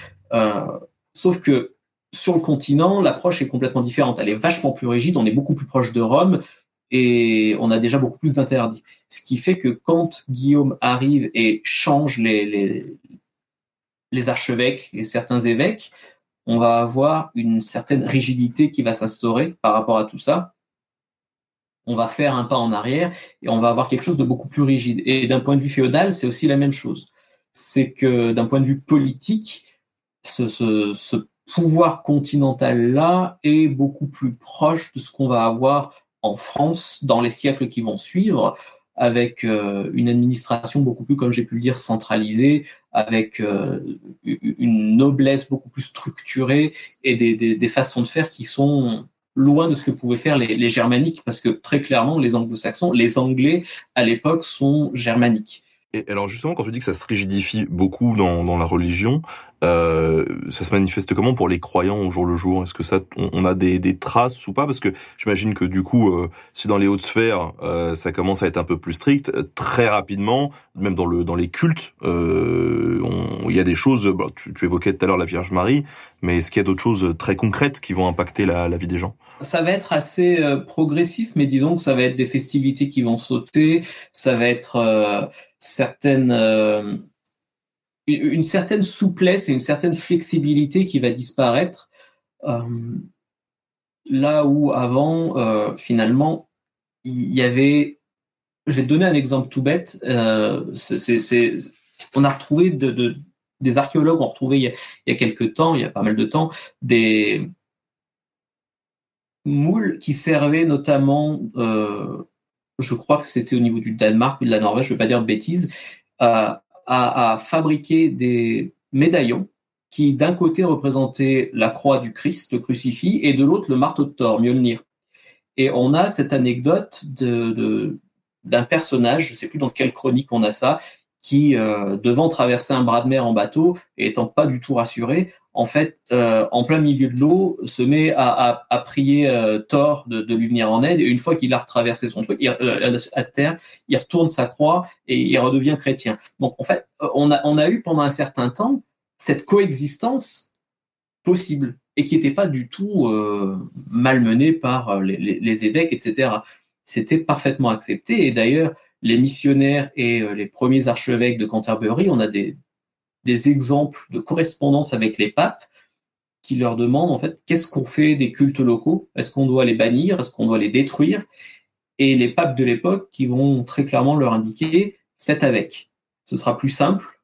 sauf que sur le continent, l'approche est complètement différente. Elle est vachement plus rigide. On est beaucoup plus proche de Rome et on a déjà beaucoup plus d'interdits. Ce qui fait que quand Guillaume arrive et change les, les, les archevêques et certains évêques, on va avoir une certaine rigidité qui va s'instaurer par rapport à tout ça. On va faire un pas en arrière et on va avoir quelque chose de beaucoup plus rigide. Et d'un point de vue féodal, c'est aussi la même chose. C'est que d'un point de vue politique, ce, ce, pouvoir continental-là est beaucoup plus proche de ce qu'on va avoir en France dans les siècles qui vont suivre, avec euh, une administration beaucoup plus, comme j'ai pu le dire, centralisée, avec euh, une noblesse beaucoup plus structurée et des, des, façons de faire qui sont loin de ce que pouvaient faire les, les germaniques, parce que très clairement, les anglo-saxons, les anglais à l'époque sont germaniques.
Et alors justement, quand tu dis que ça se rigidifie beaucoup dans, dans la religion, euh, ça se manifeste comment pour les croyants au jour le jour? Est-ce que ça, on, a des, des, traces ou pas? Parce que j'imagine que du coup, euh, si dans les hautes sphères, euh, ça commence à être un peu plus strict, euh, très rapidement, même dans le dans les cultes, euh, il y a des choses. Bah, tu, tu, évoquais tout à l'heure la Vierge Marie, mais est-ce qu'il y a d'autres choses très concrètes qui vont impacter la, la vie des gens?
Ça va être assez progressif, mais disons que ça va être des festivités qui vont sauter, ça va être certaines, une certaine souplesse et une certaine flexibilité qui va disparaître. là où avant, finalement, il y avait. Je vais donner un exemple tout bête. c'est, on a retrouvé de, de, des archéologues ont retrouvé il y, a, il y a quelques temps, il y a pas mal de temps, des moules qui servaient notamment, euh, je crois que c'était au niveau du Danemark ou de la Norvège, je ne pas dire de bêtises, à, fabriquer des médaillons qui d'un côté représentaient la croix du Christ, le crucifix, et de l'autre le marteau de Thor, Mjolnir. Et on a cette anecdote de, d'un personnage, je ne sais plus dans quelle chronique on a ça, qui, euh, devant traverser un bras de mer en bateau, et étant pas du tout rassuré, en fait, euh, en plein milieu de l'eau, se met à, à, prier euh, Thor de, de, lui venir en aide. Et une fois qu'il a retraversé son truc, il, euh, à terre, il retourne sa croix et il redevient chrétien. Donc, en fait, on a, on a eu pendant un certain temps cette coexistence possible et qui n'était pas du tout malmenée par les, les, les évêques, etc. C'était parfaitement accepté. Et d'ailleurs, les missionnaires et les premiers archevêques de Canterbury, on a des, des exemples de correspondance avec les papes qui leur demandent en fait qu'est-ce qu'on fait des cultes locaux? Est-ce qu'on doit les bannir? Est-ce qu'on doit les détruire? Et les papes de l'époque qui vont très clairement leur indiquer faites avec. Ce sera plus simple.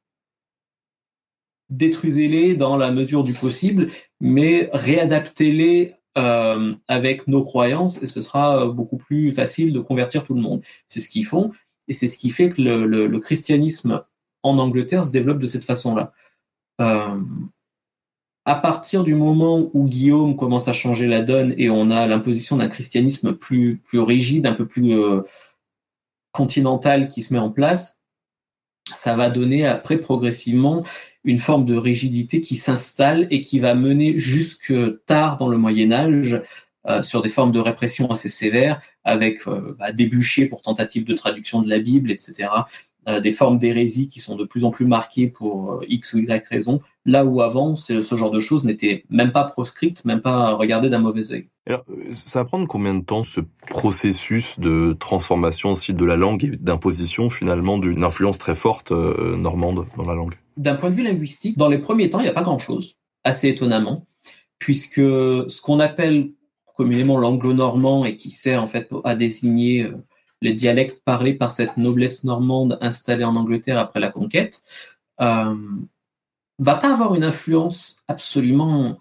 Détruisez-les dans la mesure du possible, mais réadaptez-les euh, avec nos croyances et ce sera beaucoup plus facile de convertir tout le monde. C'est ce qu'ils font et c'est ce qui fait que le christianisme en Angleterre se développe de cette façon-là. Euh, à partir du moment où Guillaume commence à changer la donne et on a l'imposition d'un christianisme plus, plus rigide, un peu plus euh, continental qui se met en place, ça va donner après progressivement une forme de rigidité qui s'installe et qui va mener jusque tard dans le Moyen Âge euh, sur des formes de répression assez sévères, avec euh, bah, des bûchers pour tentative de traduction de la Bible, etc. Euh, des formes d'hérésie qui sont de plus en plus marquées pour euh, X ou Y raison, là où avant, ce genre de choses n'était même pas proscrite, même pas regardé d'un mauvais œil.
Alors, euh, ça va prendre combien de temps ce processus de transformation aussi de la langue et d'imposition finalement d'une influence très forte normande dans la langue?
D'un point de vue linguistique, dans les premiers temps, il n'y a pas grand-chose, assez étonnamment, puisque ce qu'on appelle communément l'anglo-normand et qui sert en fait à désigner les dialectes parlés par cette noblesse normande installée en Angleterre après la conquête, euh, va pas avoir une influence absolument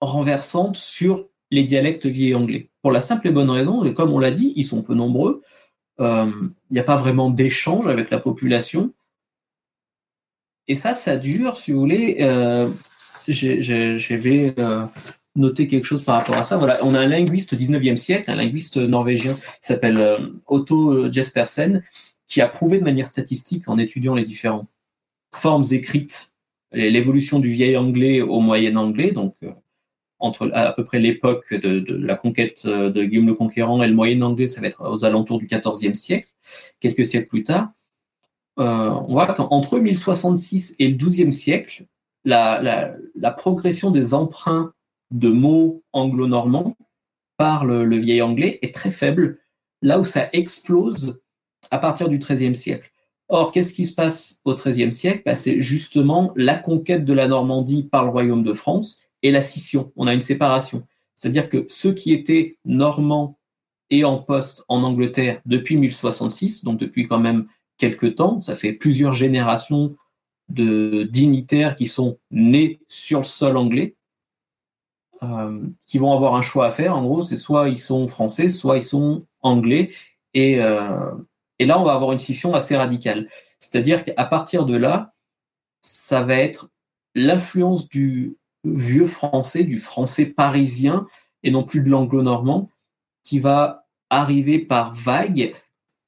renversante sur les dialectes vieilles anglais. Pour la simple et bonne raison, et comme on l'a dit, ils sont peu nombreux, euh, il n'y a pas vraiment d'échange avec la population. Et ça, ça dure, si vous voulez. Euh, J'avais noter quelque chose par rapport à ça. Voilà, on a un linguiste 19e siècle, un linguiste norvégien qui s'appelle euh, Otto Jespersen, qui a prouvé de manière statistique en étudiant les différentes formes écrites, l'évolution du vieil anglais au moyen anglais, donc euh, entre à peu près l'époque de, la conquête euh, de Guillaume le Conquérant et le moyen anglais, ça va être aux alentours du 14e siècle, quelques siècles plus tard. Euh, on voit qu'entre 1066 et le 12e siècle, la progression des emprunts de mots anglo-normands par le, vieil anglais est très faible, là où ça explose à partir du XIIIe siècle. Or, qu'est-ce qui se passe au XIIIe siècle? Bah, C'est justement la conquête de la Normandie par le royaume de France et la scission. On a une séparation. C'est-à-dire que ceux qui étaient normands et en poste en Angleterre depuis 1066, donc depuis quand même quelques temps, ça fait plusieurs générations de dignitaires qui sont nés sur le sol anglais, euh, qui vont avoir un choix à faire. En gros, c'est soit ils sont français, soit ils sont anglais. Et, euh, et là, on va avoir une scission assez radicale. C'est-à-dire qu'à partir de là, ça va être l'influence du vieux français, du français parisien, et non plus de l'anglo-normand, qui va arriver par vagues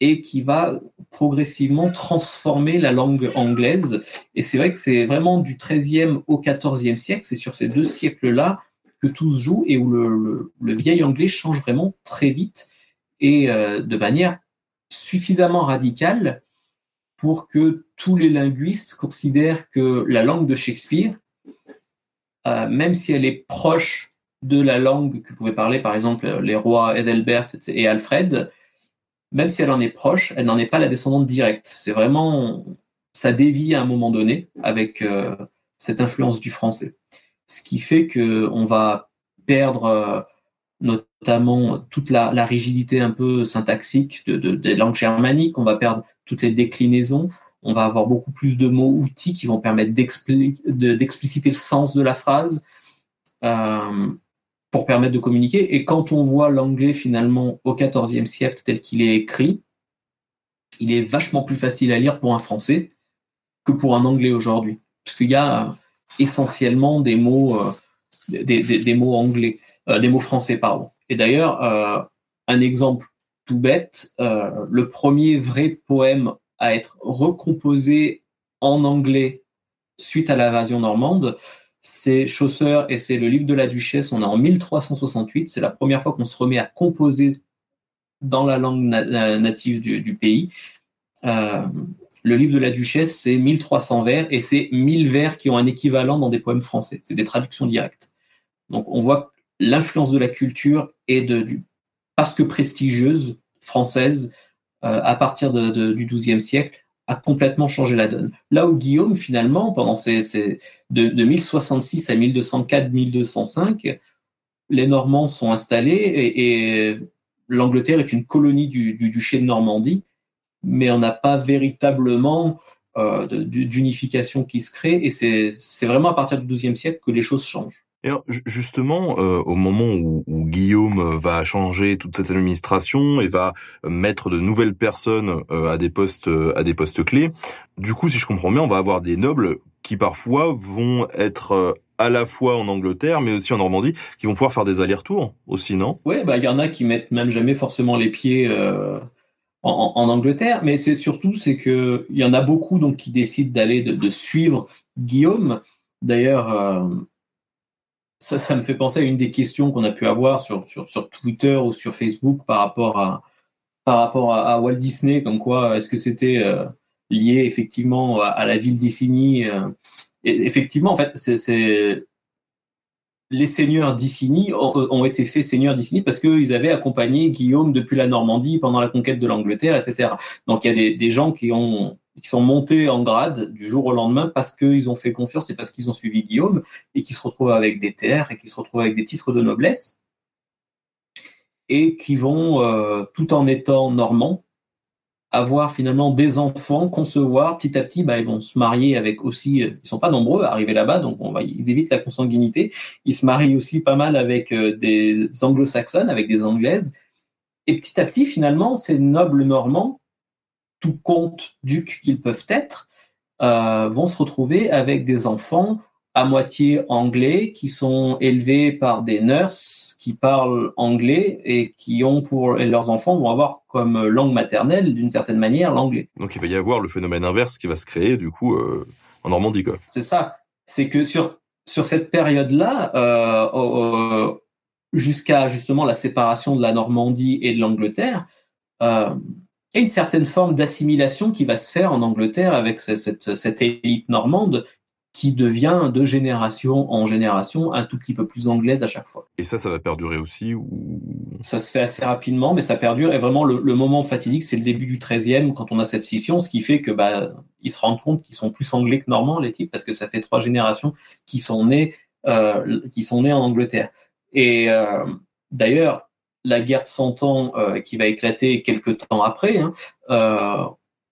et qui va progressivement transformer la langue anglaise. Et c'est vrai que c'est vraiment du XIIIe au XIVe siècle, c'est sur ces deux siècles-là que tout se joue et où le, vieil anglais change vraiment très vite et euh, de manière suffisamment radicale pour que tous les linguistes considèrent que la langue de Shakespeare, euh, même si elle est proche de la langue que pouvaient parler par exemple les rois Ethelbert et Alfred, même si elle en est proche, elle n'en est pas la descendante directe. C'est vraiment, ça dévie à un moment donné avec euh, cette influence du français. Ce qui fait que on va perdre euh, notamment toute la, rigidité un peu syntaxique de, des langues germaniques, on va perdre toutes les déclinaisons, on va avoir beaucoup plus de mots outils qui vont permettre d'expliciter le sens de la phrase. Euh, pour permettre de communiquer. Et quand on voit l'anglais finalement au XIVe siècle tel qu'il est écrit, il est vachement plus facile à lire pour un français que pour un anglais aujourd'hui. Parce qu'il y a essentiellement des mots, euh, des, mots anglais, euh, des mots français, pardon. Et d'ailleurs, euh, un exemple tout bête, le premier vrai poème à être recomposé en anglais suite à l'invasion normande, c'est Chaucer et c'est le livre de la Duchesse. On est en 1368. C'est la première fois qu'on se remet à composer dans la langue native du, pays. Euh, le livre de la Duchesse, c'est 1300 vers et c'est 1000 vers qui ont un équivalent dans des poèmes français. C'est des traductions directes. Donc on voit l'influence de la culture et de, du, parce que prestigieuse française euh, à partir du XIIe siècle a complètement changé la donne. Là où Guillaume, finalement, pendant ces, de, 1066 à 1204-1205, les Normands sont installés et, l'Angleterre est une colonie du, duché de Normandie, mais on n'a pas véritablement euh, d'unification qui se crée et c'est vraiment à partir du XIIe siècle que les choses changent.
Et justement, euh, au moment où, Guillaume euh, va changer toute cette administration et va mettre de nouvelles personnes euh, à des postes à des postes clés, du coup, si je comprends bien, on va avoir des nobles qui parfois vont être à la fois en Angleterre, mais aussi en Normandie, qui vont pouvoir faire des allers-retours aussi, non?
Oui, bah il y en a qui mettent même jamais forcément les pieds en, en, Angleterre, mais c'est surtout c'est que il y en a beaucoup donc qui décident d'aller de, de, suivre Guillaume. D'ailleurs ça, ça me fait penser à une des questions qu'on a pu avoir sur, sur, sur Twitter ou sur Facebook par rapport à, par rapport à, Walt Disney, comme quoi est-ce que c'était euh, lié effectivement à, la ville d'Isigny euh, Effectivement, en fait, c'est les seigneurs d'Isigny ont, été faits seigneurs d'Isigny parce qu'ils avaient accompagné Guillaume depuis la Normandie pendant la conquête de l'Angleterre, etc. Donc il y a des, des gens qui ont qui sont montés en grade du jour au lendemain parce qu'ils ont fait confiance et parce qu'ils ont suivi Guillaume et qui se retrouvent avec des terres et qui se retrouvent avec des titres de noblesse et qui vont, euh, tout en étant normands, avoir finalement des enfants, concevoir petit à petit, bah, ils vont se marier avec aussi, euh, ils sont pas nombreux à arriver là-bas, donc on va, ils évitent la consanguinité. Ils se marient aussi pas mal avec euh, des anglo-saxonnes, avec des anglaises. Et petit à petit, finalement, ces nobles normands tout compte ducs qu'ils peuvent être, euh, vont se retrouver avec des enfants à moitié anglais qui sont élevés par des nurses qui parlent anglais et qui ont pour et leurs enfants vont avoir comme langue maternelle d'une certaine manière l'anglais.
Donc il va y avoir le phénomène inverse qui va se créer du coup euh, en Normandie quoi.
C'est ça. C'est que sur sur cette période-là, euh, jusqu'à justement la séparation de la Normandie et de l'Angleterre, euh, y a une certaine forme d'assimilation qui va se faire en Angleterre avec cette, cette, élite normande qui devient de génération en génération un tout petit peu plus anglaise à chaque fois.
Et ça, ça va perdurer aussi ou...
Ça se fait assez rapidement, mais ça perdure. Et vraiment, le, moment fatidique, c'est le début du 13e, quand on a cette scission, ce qui fait que bah, ils se rendent compte qu'ils sont plus anglais que normands, les types, parce que ça fait trois générations qui sont nés, euh, qui sont nés en Angleterre. Et euh, d'ailleurs, la guerre de Cent Ans euh, qui va éclater quelques temps après, hein, euh,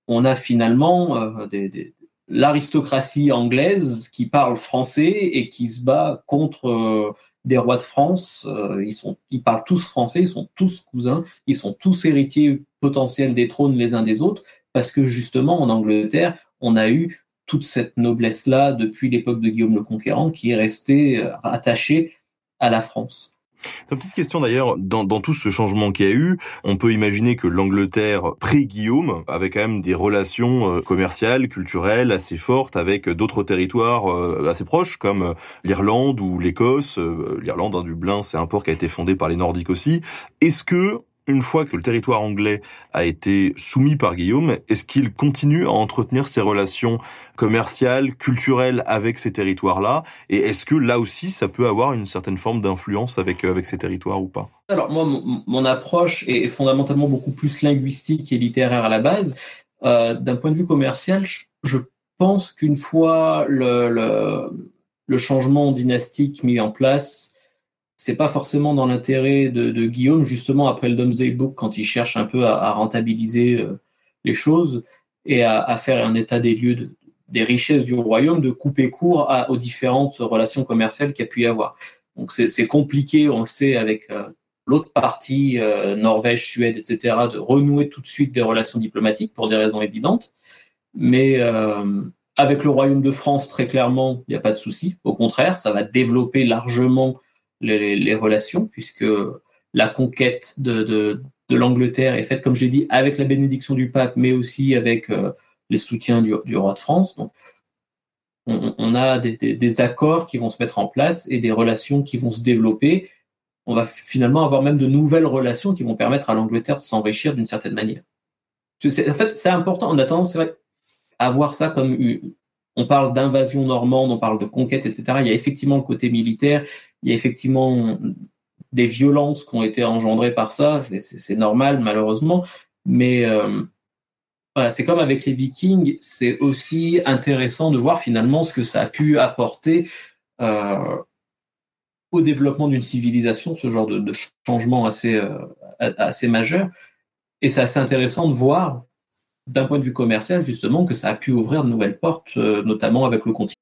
on a finalement euh, des l'aristocratie anglaise qui parle français et qui se bat contre euh, des rois de France. Euh, ils sont, ils parlent tous français, ils sont tous cousins, ils sont tous héritiers potentiels des trônes les uns des autres, parce que justement en Angleterre, on a eu toute cette noblesse-là depuis l'époque de Guillaume le Conquérant qui est restée euh, attachée à la France.
Une petite question d'ailleurs, dans, dans, tout ce changement qu'il y a eu, on peut imaginer que l'Angleterre pré-Guillaume avait quand même des relations euh, commerciales, culturelles assez fortes avec d'autres territoires euh, assez proches comme euh, l'Irlande ou l'Écosse. L'Irlande, hein, Dublin, c'est un port qui a été fondé par les Nordiques aussi. Est-ce que une fois que le territoire anglais a été soumis par Guillaume, est-ce qu'il continue à entretenir ses relations commerciales, culturelles avec ces territoires-là? Et est-ce que là aussi, ça peut avoir une certaine forme d'influence avec, euh, avec ces territoires ou pas?
Alors moi, mon, approche est fondamentalement beaucoup plus linguistique et littéraire à la base. Euh, d'un point de vue commercial, je, pense qu'une fois le, changement dynastique mis en place, c'est pas forcément dans l'intérêt de, de, Guillaume, justement après le Domesday Book, quand il cherche un peu à, à rentabiliser euh, les choses et à, à, faire un état des lieux de, des richesses du royaume, de couper court à, aux différentes relations commerciales qu'il a pu y avoir. Donc c'est compliqué, on le sait, avec euh, l'autre partie, euh, Norvège, Suède, etc., de renouer tout de suite des relations diplomatiques pour des raisons évidentes. Mais avec le royaume de France, très clairement, il n'y a pas de souci. Au contraire, ça va développer largement les, relations, puisque la conquête de, de, l'Angleterre est faite, comme je l'ai dit, avec la bénédiction du pape, mais aussi avec euh, les soutiens du, roi de France. Donc, on, a des, des, accords qui vont se mettre en place et des relations qui vont se développer. On va finalement avoir même de nouvelles relations qui vont permettre à l'Angleterre de s'enrichir d'une certaine manière. En fait, c'est important. On a tendance, à voir ça comme on parle d'invasion normande, on parle de conquête, etc. Il y a effectivement le côté militaire, il y a effectivement des violences qui ont été engendrées par ça, c'est normal malheureusement, mais euh, voilà, c'est comme avec les Vikings, c'est aussi intéressant de voir finalement ce que ça a pu apporter euh, au développement d'une civilisation, ce genre de, changement assez euh, assez majeur, et c'est assez intéressant de voir d'un point de vue commercial justement que ça a pu ouvrir de nouvelles portes, euh, notamment avec le continent.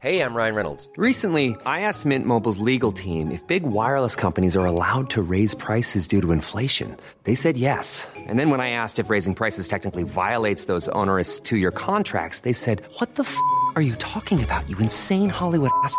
Hey, I'm Ryan Reynolds. Recently, I asked Mint Mobile's legal team if big wireless companies are allowed to raise prices due to inflation. They said yes. And then when I asked if raising prices technically violates those onerous two-year contracts, they said, "What the f*** are you talking about? You insane Hollywood ass."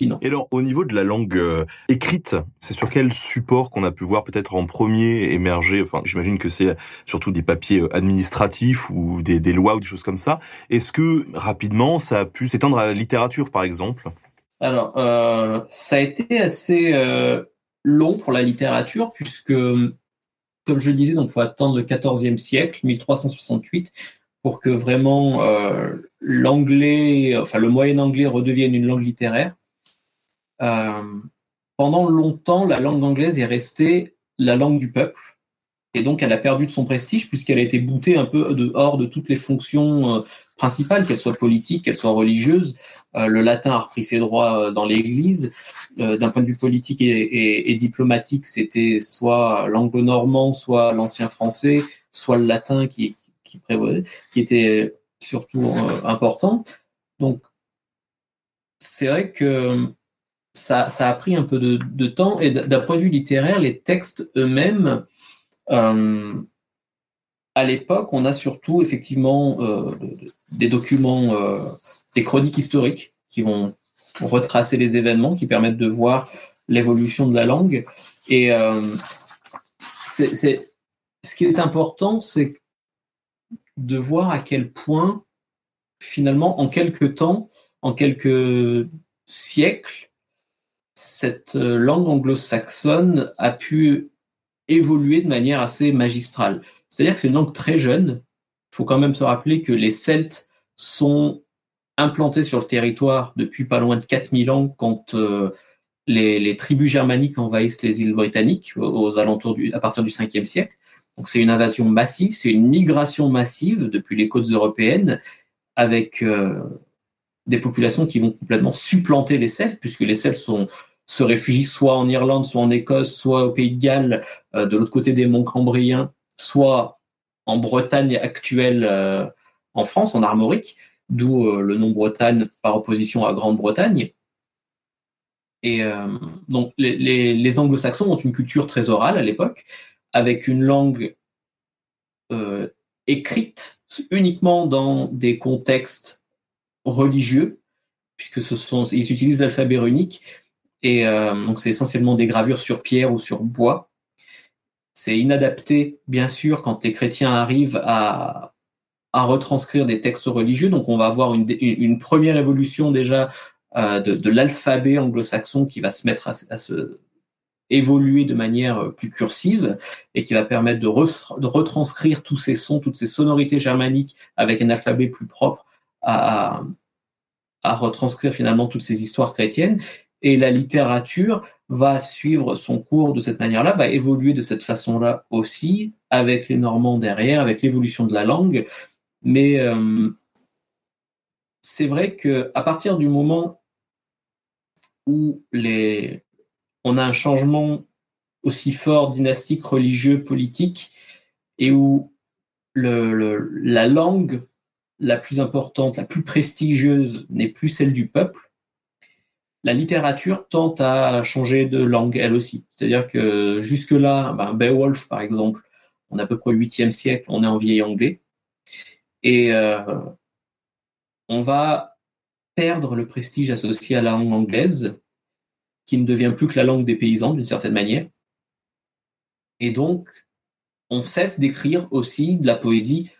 Et alors, au niveau de la langue euh, écrite, c'est sur quel support qu'on a pu voir peut-être en premier émerger Enfin, j'imagine que c'est surtout des papiers euh, administratifs ou des, des, lois ou des choses comme ça. Est-ce que rapidement, ça a pu s'étendre à la littérature, par exemple?
Alors, euh, ça a été assez euh, long pour la littérature, puisque, comme je le disais, donc faut attendre le XIVe siècle, 1368, pour que vraiment l'anglais, enfin le moyen anglais redevienne une langue littéraire. Euh, pendant longtemps, la langue anglaise est restée la langue du peuple. Et donc, elle a perdu de son prestige puisqu'elle a été boutée un peu dehors de toutes les fonctions euh, principales, qu'elles soient politiques, qu'elles soient religieuses. Euh, le latin a repris ses droits dans l'Église. D'un point de vue politique et, diplomatique, c'était soit l'anglo-normand, soit l'ancien français, soit le latin qui, qui qui était surtout important. Donc, c'est vrai que ça, a pris un peu de, temps. Et d'un point de vue littéraire, les textes eux-mêmes, euh, à l'époque, on a surtout effectivement euh, des documents, euh, des chroniques historiques qui vont retracer les événements, qui permettent de voir l'évolution de la langue. Et ce qui est important, c'est de voir à quel point finalement, en quelques temps, en quelques siècles, cette langue anglo-saxonne a pu évoluer de manière assez magistrale. C'est-à-dire que c'est une langue très jeune. Il faut quand même se rappeler que les Celtes sont implantés sur le territoire depuis pas loin de 4000 ans quand euh, les, tribus germaniques envahissent les îles britanniques aux, alentours à partir du 5e siècle. Donc c'est une invasion massive, c'est une migration massive depuis les côtes européennes avec euh, des populations qui vont complètement supplanter les Celtes puisque les Celtes sont se réfugient soit en Irlande, soit en Écosse, soit au Pays de Galles, euh, de l'autre côté des monts Cambriens, soit en Bretagne actuelle en France, en Armorique d'où euh, le nom Bretagne par opposition à Grande-Bretagne. Et euh, donc les, anglo-saxons ont une culture très orale à l'époque, avec une langue euh, écrite uniquement dans des contextes religieux, puisque ce sont, ils utilisent l'alphabet runique, et donc c'est essentiellement des gravures sur pierre ou sur bois. C'est inadapté, bien sûr, quand les chrétiens arrivent à, à retranscrire des textes religieux. Donc on va avoir une, une première évolution déjà euh, de, l'alphabet anglo-saxon qui va se mettre à, à, se évoluer de manière plus cursive et qui va permettre de, de, retranscrire tous ces sons, toutes ces sonorités germaniques avec un alphabet plus propre à, retranscrire finalement toutes ces histoires chrétiennes. Et la littérature va suivre son cours de cette manière-là, va évoluer de cette façon-là aussi, avec les Normands derrière, avec l'évolution de la langue. Mais euh, c'est vrai que à partir du moment où on a un changement aussi fort dynastique, religieux, politique, et où la langue la plus importante, la plus prestigieuse n'est plus celle du peuple, la littérature tente à changer de langue elle aussi. C'est-à-dire que jusque-là, ben Beowulf par exemple, on est à peu près au 8e siècle, on est en vieil anglais. Et euh, on va perdre le prestige associé à la langue anglaise, qui ne devient plus que la langue des paysans d'une certaine manière. Et donc, on cesse d'écrire aussi de la poésie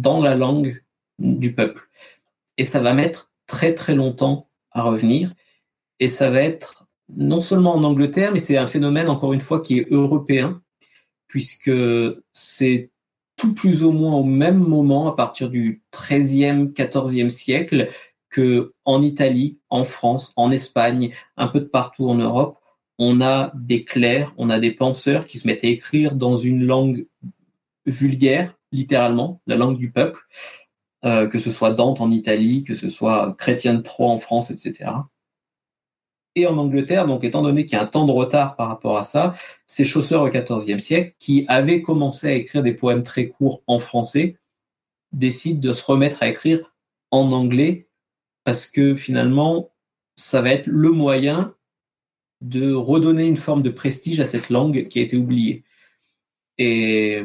dans la langue du peuple. Et ça va mettre très très longtemps à revenir. Et ça va être non seulement en Angleterre, mais c'est un phénomène, encore une fois, qui est européen, puisque c'est tout plus ou moins au même moment, à partir du XIIIe, XIVe siècle, que en Italie, en France, en Espagne, un peu de partout en Europe, on a des clercs, on a des penseurs qui se mettent à écrire dans une langue vulgaire, littéralement, la langue du peuple, euh, que ce soit Dante en Italie, que ce soit Chrétien de Troyes en France, etc et en Angleterre. Donc, étant donné qu'il y a un temps de retard par rapport à ça, c'est Chaucer au XIVe siècle, qui avait commencé à écrire des poèmes très courts en français, décide de se remettre à écrire en anglais parce que finalement, ça va être le moyen de redonner une forme de prestige à cette langue qui a été oubliée. Et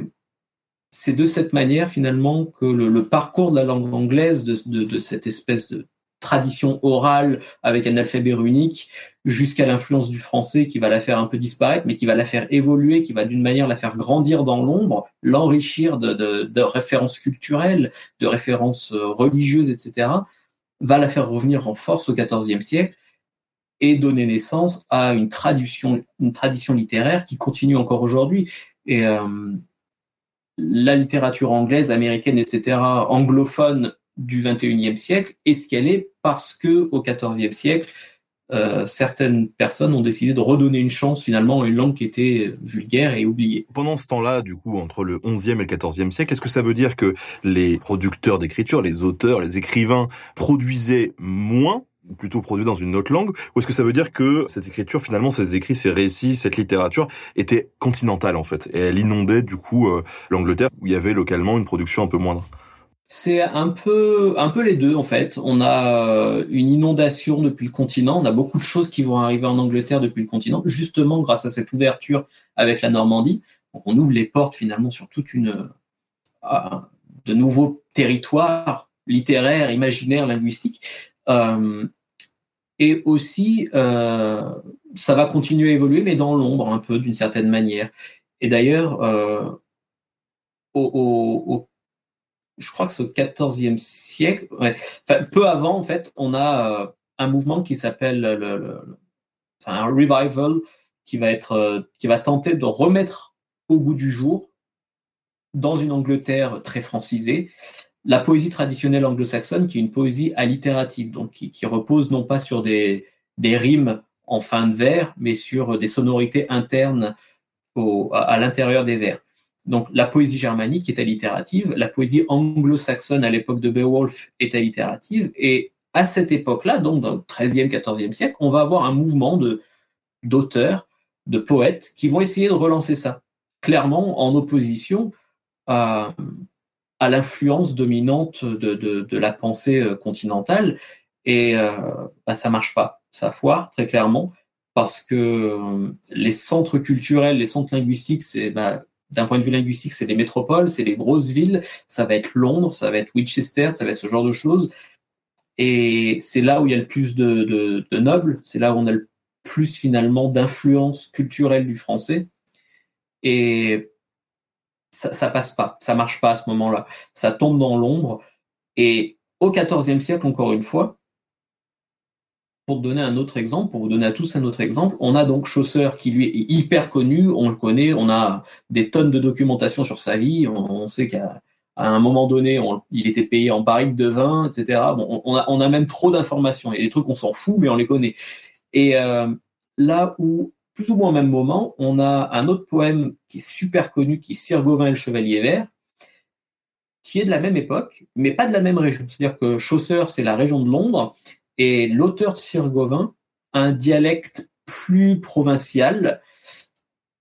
c'est de cette manière finalement que le, parcours de la langue anglaise, de cette espèce de tradition orale avec un alphabet runique jusqu'à l'influence du français qui va la faire un peu disparaître, mais qui va la faire évoluer, qui va d'une manière la faire grandir dans l'ombre, l'enrichir de, de, références culturelles, de références euh, religieuses, etc., va la faire revenir en force au XIVe siècle et donner naissance à une tradition, une tradition littéraire qui continue encore aujourd'hui. Et euh, la littérature anglaise, américaine, etc., anglophone, du 21e siècle est ce qu'elle est parce que au 14e siècle, euh, certaines personnes ont décidé de redonner une chance finalement à une langue qui était vulgaire et oubliée?
Pendant ce temps-là, du coup, entre le 11e et le 14e siècle, est-ce que ça veut dire que les producteurs d'écriture, les auteurs, les écrivains produisaient moins plutôt produits dans une autre langue Ou est-ce que ça veut dire que cette écriture, finalement, ces écrits, ces récits, cette littérature était continentale en fait Et elle inondait du coup euh, l'Angleterre où il y avait localement une production un peu moindre?
C'est un peu, un peu les deux en fait. On a euh, une inondation depuis le continent. On a beaucoup de choses qui vont arriver en Angleterre depuis le continent, justement grâce à cette ouverture avec la Normandie. Donc on ouvre les portes finalement sur toute une euh, de nouveaux territoires littéraires, imaginaires, linguistiques. Euh, et aussi, ça va continuer à évoluer, mais dans l'ombre un peu d'une certaine manière. Et d'ailleurs, au, au, je crois que c'est au XIVe siècle, peu avant, en fait, on a euh, un mouvement qui s'appelle le, le, un revival qui va être, euh, qui va tenter de remettre au goût du jour, dans une Angleterre très francisée, la poésie traditionnelle anglo-saxonne, qui est une poésie allitérative, donc qui, qui repose non pas sur des, des rimes en fin de vers, mais sur des sonorités internes au, à, l'intérieur des vers. Donc la poésie germanique est allitérative, la poésie anglo-saxonne à l'époque de Beowulf est allitérative, et à cette époque-là, donc dans le XIIIe, XIVe siècle, on va avoir un mouvement de d'auteurs, de poètes qui vont essayer de relancer ça, clairement en opposition à, à l'influence dominante de, de, de, la pensée euh, continentale, et euh, bah, ça marche pas, ça foire très clairement, parce que euh, les centres culturels, les centres linguistiques, c'est bah, d'un point de vue linguistique, c'est les métropoles, c'est les grosses villes, ça va être Londres, ça va être Winchester, ça va être ce genre de choses. Et c'est là où il y a le plus de, de, de nobles, c'est là où on a le plus finalement d'influence culturelle du français. Et ça, passe pas, ça marche pas à ce moment-là. Ça tombe dans l'ombre. Et au XIVe siècle, encore une fois, pour donner un autre exemple, pour vous donner à tous un autre exemple, on a donc Chaucer qui lui est hyper connu, on le connaît, on a des tonnes de documentation sur sa vie, on, on sait qu'à un moment donné, on, il était payé en barrique de vin, etc. Bon, on, a, on même trop d'informations. A des trucs qu'on s'en fout, mais on les connaît. Et euh, là où, plus ou moins au même moment, on a un autre poème qui est super connu, qui est Sir Gauvin et le Chevalier Vert, qui est de la même époque, mais pas de la même région. C'est-à-dire que Chaucer, c'est la région de Londres, et l'auteur de Sir Gauvin a un dialecte plus provincial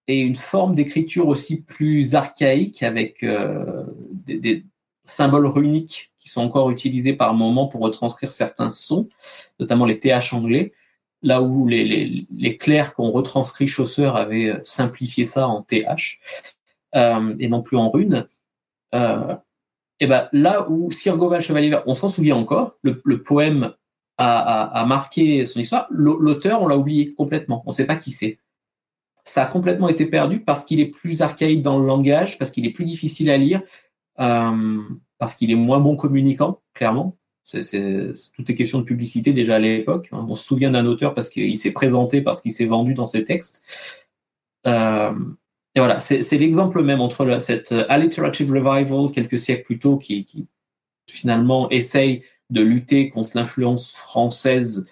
et une forme d'écriture aussi plus archaïque avec euh, des, des, symboles runiques qui sont encore utilisés par moment pour retranscrire certains sons, notamment les TH anglais, là où les, les, les clercs qu'on retranscrit Chaucer avaient simplifié ça en TH euh, et non plus en runes. Euh, et ben là où Sir Chevalier on s'en souvient encore, le, poème a, marqué son histoire. L'auteur, on l'a oublié complètement. On ne sait pas qui c'est. Ça a complètement été perdu parce qu'il est plus archaïque dans le langage, parce qu'il est plus difficile à lire, euh, parce qu'il est moins bon communicant, clairement. C'est, c'est, tout est question de publicité déjà à l'époque. On se souvient d'un auteur parce qu'il s'est présenté, parce qu'il s'est vendu dans ses textes. Euh, et voilà, c'est, c'est l'exemple même entre le, cette alliterative revival quelques siècles plus tôt qui, qui finalement essaye de lutter contre l'influence française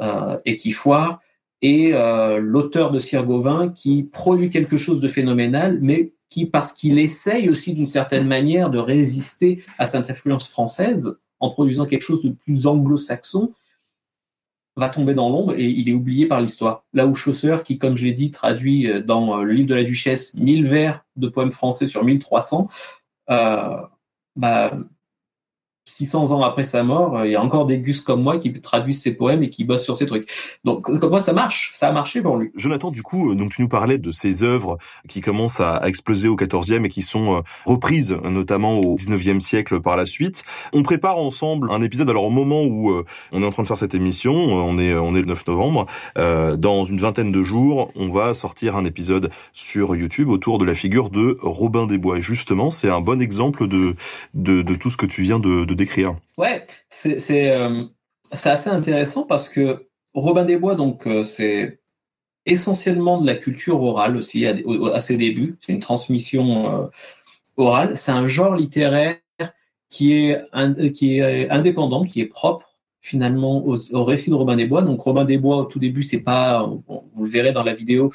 euh, et qui foire, et euh, l'auteur de Sir Gauvin qui produit quelque chose de phénoménal, mais qui, parce qu'il essaye aussi d'une certaine manière de résister à cette influence française en produisant quelque chose de plus anglo-saxon, va tomber dans l'ombre et il est oublié par l'histoire. Là où Chaucer, qui, comme je l'ai dit, traduit euh, dans le livre de la Duchesse 1000 vers de poèmes français sur 1300, euh, bah, 600 ans après sa mort, euh, il y a encore des gus comme moi qui traduisent ses poèmes et qui bossent sur ces trucs. Donc, comme moi, ça marche. Ça a marché pour lui.
Jonathan, du coup, euh, donc tu nous parlais de ces œuvres qui commencent à, exploser au 14e et qui sont euh, reprises notamment au 19e siècle par la suite. On prépare ensemble un épisode. Alors, au moment où on est en train de faire cette émission, on est, on est le 9 novembre, dans une vingtaine de jours, on va sortir un épisode sur YouTube autour de la figure de Robin des Bois. Justement, c'est un bon exemple de, de, de, tout ce que tu viens de décrire.
Ouais, c'est c'est euh, assez intéressant parce que Robin des Bois, donc euh, c'est essentiellement de la culture orale aussi à, ses débuts. C'est une transmission euh, orale. C'est un genre littéraire qui est qui est indépendant, qui est propre finalement au, récit de Robin des Bois. Donc Robin des Bois au tout début, c'est pas, vous le verrez dans la vidéo,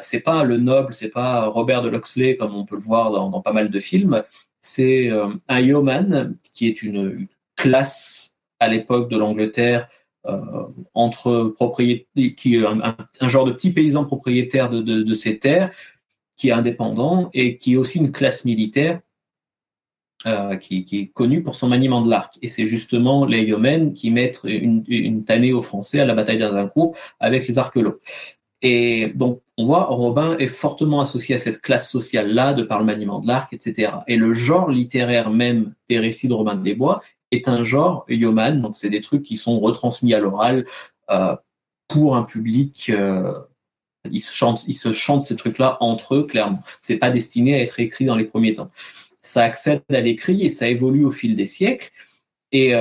c'est pas le noble, c'est pas Robert de Loxley comme on peut le voir dans pas mal de films c'est euh, un yeoman qui est une, classe à l'époque de l'Angleterre euh, entre propriétaires, qui est un, genre de petit paysan propriétaire de, ces terres, qui est indépendant et qui est aussi une classe militaire euh, qui, qui, est connue pour son maniement de l'arc. Et c'est justement les yeomen qui mettent une, une tannée aux Français à la bataille d'Azincourt avec les arquelots. Et donc, on voit, Robin est fortement associé à cette classe sociale-là, de par le maniement de l'arc, etc. Et le genre littéraire même des récits de Robin des Bois est un genre yeoman, donc c'est des trucs qui sont retransmis à l'oral euh, pour un public. Euh, ils se chantent, ils se chantent ces trucs-là entre eux, clairement. C'est pas destiné à être écrit dans les premiers temps. ça accède à l'écrit et ça évolue au fil des siècles. Et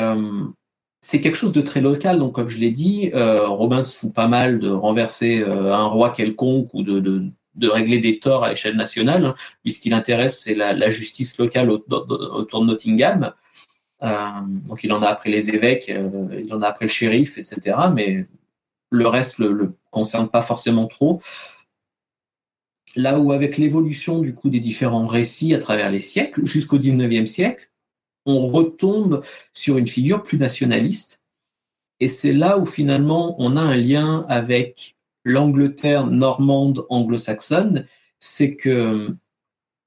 c'est quelque chose de très local. Donc, comme je l'ai dit, Robin se fout pas mal de renverser un roi quelconque ou de, régler des torts à l'échelle nationale. Hein, puisqu'il intéresse, c'est la, justice locale autour de Nottingham. Euh, donc il en a après les évêques, euh, il en a après le shérif, etc. Mais le reste le, le concerne pas forcément trop. Là où avec l'évolution du coup des différents récits à travers les siècles, jusqu'au 19e siècle, on retombe sur une figure plus nationaliste. Et c'est là où finalement on a un lien avec l'Angleterre normande anglo-saxonne, c'est que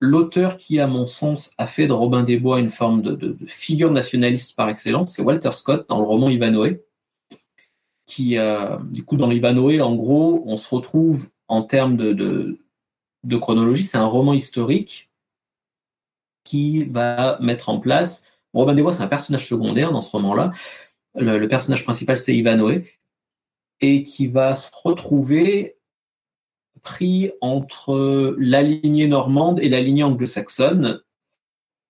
l'auteur qui, à mon sens, a fait de Robin des Bois une forme de, figure nationaliste par excellence, c'est Walter Scott dans le roman Ivanhoe, qui, euh, du coup, dans Ivanhoe, en gros, on se retrouve en termes de, chronologie, c'est un roman historique qui va mettre en place. Robin des Bois, c'est un personnage secondaire dans ce roman-là. Le, le personnage principal, c'est Ivanhoe, et qui va se retrouver pris entre la lignée normande et la lignée anglo-saxonne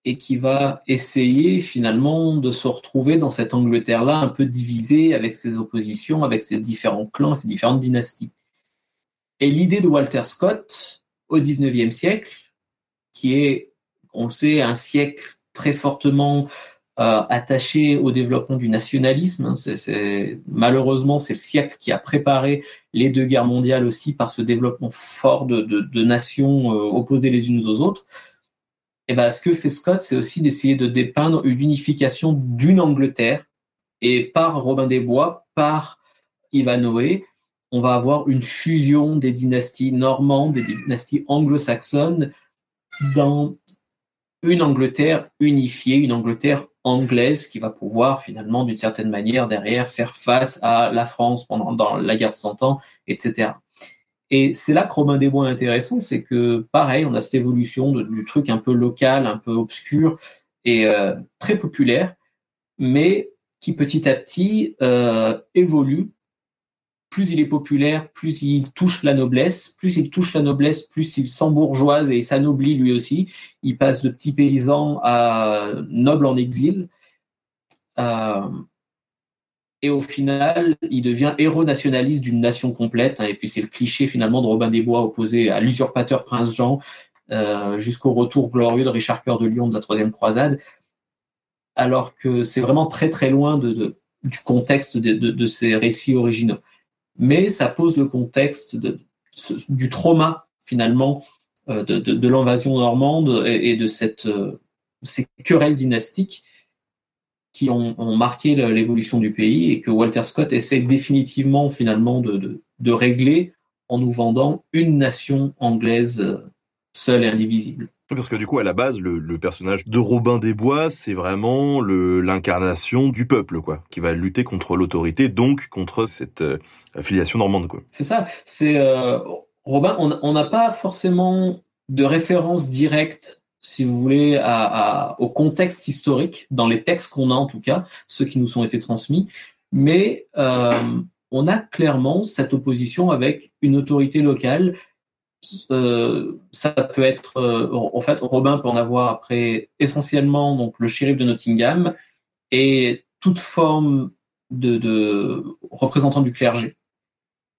et qui va essayer finalement de se retrouver dans cette Angleterre-là un peu divisée avec ses oppositions, avec ses différents clans, ses différentes dynasties. Et l'idée de Walter Scott au XIXe siècle, qui est, on le sait, un siècle très fortement euh, attaché au développement du nationalisme. Hein. Malheureusement, c'est le siècle qui a préparé les deux guerres mondiales aussi par ce développement fort de, nations euh, opposées les unes aux autres. Et ben, ce que fait Scott, c'est aussi d'essayer de dépeindre une unification d'une Angleterre. Et par Robin des Bois, par Ivanhoe, on va avoir une fusion des dynasties normandes, des dynasties anglo-saxonnes dans une Angleterre unifiée, une Angleterre anglaise qui va pouvoir finalement d'une certaine manière derrière faire face à la France pendant dans la guerre de Cent Ans, etc. Et c'est là que Robin des Bois est intéressant, c'est que pareil, on a cette évolution du truc un peu local, un peu obscur et euh, très populaire, mais qui petit à petit euh, évolue plus il est populaire, plus il touche la noblesse, plus il touche la noblesse, plus il s'embourgeoise et s'anoblit lui aussi. Il passe de petit paysan à noble en exil. Euh, et au final, il devient héros nationaliste d'une nation complète. Et puis c'est le cliché finalement de Robin des Bois opposé à l'usurpateur prince Jean euh, jusqu'au retour glorieux de Richard Cœur de Lion de la Troisième Croisade. Alors que c'est vraiment très très loin du contexte de, de, de ces récits originaux mais ça pose le contexte du trauma finalement euh, de, l'invasion normande et, de cette, euh, ces querelles dynastiques qui ont, marqué l'évolution du pays et que Walter Scott essaie définitivement finalement de, de, régler en nous vendant une nation anglaise euh, seule et indivisible.
Parce que du coup, à la base, le, le personnage de Robin des Bois, c'est vraiment l'incarnation du peuple, quoi, qui va lutter contre l'autorité, donc contre cette euh, affiliation normande, quoi.
C'est ça. C'est euh, Robin. On n'a pas forcément de référence directe, si vous voulez, à, à, au contexte historique dans les textes qu'on a, en tout cas, ceux qui nous ont été transmis, mais euh, on a clairement cette opposition avec une autorité locale ça peut être, euh, en fait, Robin peut en avoir après essentiellement donc le shérif de Nottingham et toute forme de, de représentant du clergé.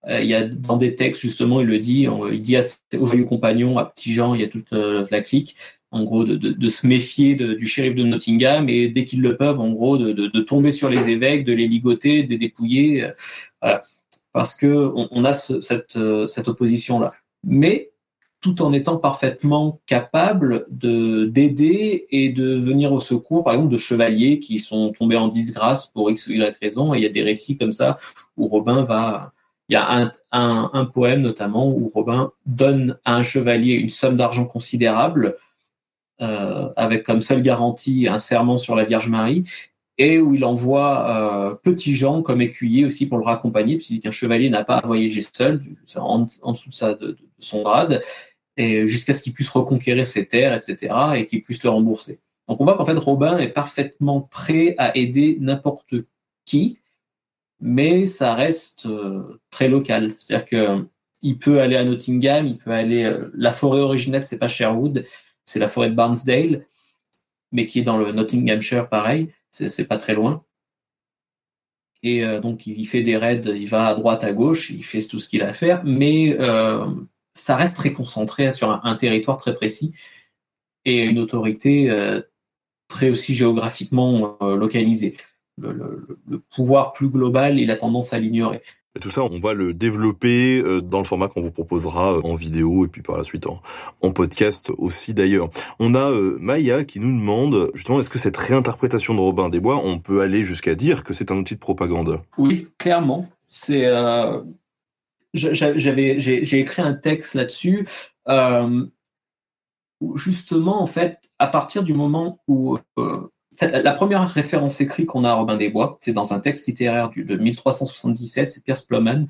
Euh, il y a dans des textes justement, il le dit, il dit à, aux joyeux compagnons, à Petit Jean, il y a toute la clique, en gros, de, de, de se méfier du shérif de Nottingham et dès qu'ils le peuvent, en gros, de, de, tomber sur les évêques, de les ligoter, de les dépouiller, voilà, parce que on, on a ce, cette, cette opposition là mais tout en étant parfaitement capable de d'aider et de venir au secours, par exemple, de chevaliers qui sont tombés en disgrâce pour x ou y raison. Il y a des récits comme ça où Robin va. Il y a un, poème notamment où Robin donne à un chevalier une somme d'argent considérable, euh, avec comme seule garantie un serment sur la Vierge Marie, et où il envoie euh, Petit Jean comme écuyer aussi pour le raccompagner, puisqu'il qu'un chevalier n'a pas à voyager seul, en, en dessous de, de son grade, et jusqu'à ce qu'il puisse reconquérir ses terres, etc., et qu'il puisse le rembourser. Donc on voit qu'en fait Robin est parfaitement prêt à aider n'importe qui, mais ça reste euh, très local. C'est-à-dire que il peut aller à Nottingham, il peut aller. Euh, la forêt originelle, c'est pas Sherwood, c'est la forêt de Barnesdale. mais qui est dans le Nottinghamshire, pareil, c'est pas très loin. Et euh, donc il fait des raids, il va à droite, à gauche, il fait tout ce qu'il a à faire, mais ça reste très concentré sur un, territoire très précis et une autorité euh, très aussi géographiquement localisée. le, pouvoir plus global, il a tendance à l'ignorer.
Et tout ça, on va le développer euh, dans le format qu'on vous proposera euh, en vidéo et puis par la suite en, podcast aussi d'ailleurs. On a euh, Maya qui nous demande justement est-ce que cette réinterprétation de Robin des Bois, on peut aller jusqu'à dire que c'est un outil de propagande?
Oui, clairement. C'est j'avais j'ai écrit un texte là-dessus justement en fait à partir du moment où la première référence écrite qu'on a à Robin des Bois, c'est dans un texte littéraire de 1377, c'est Pierce Plowman,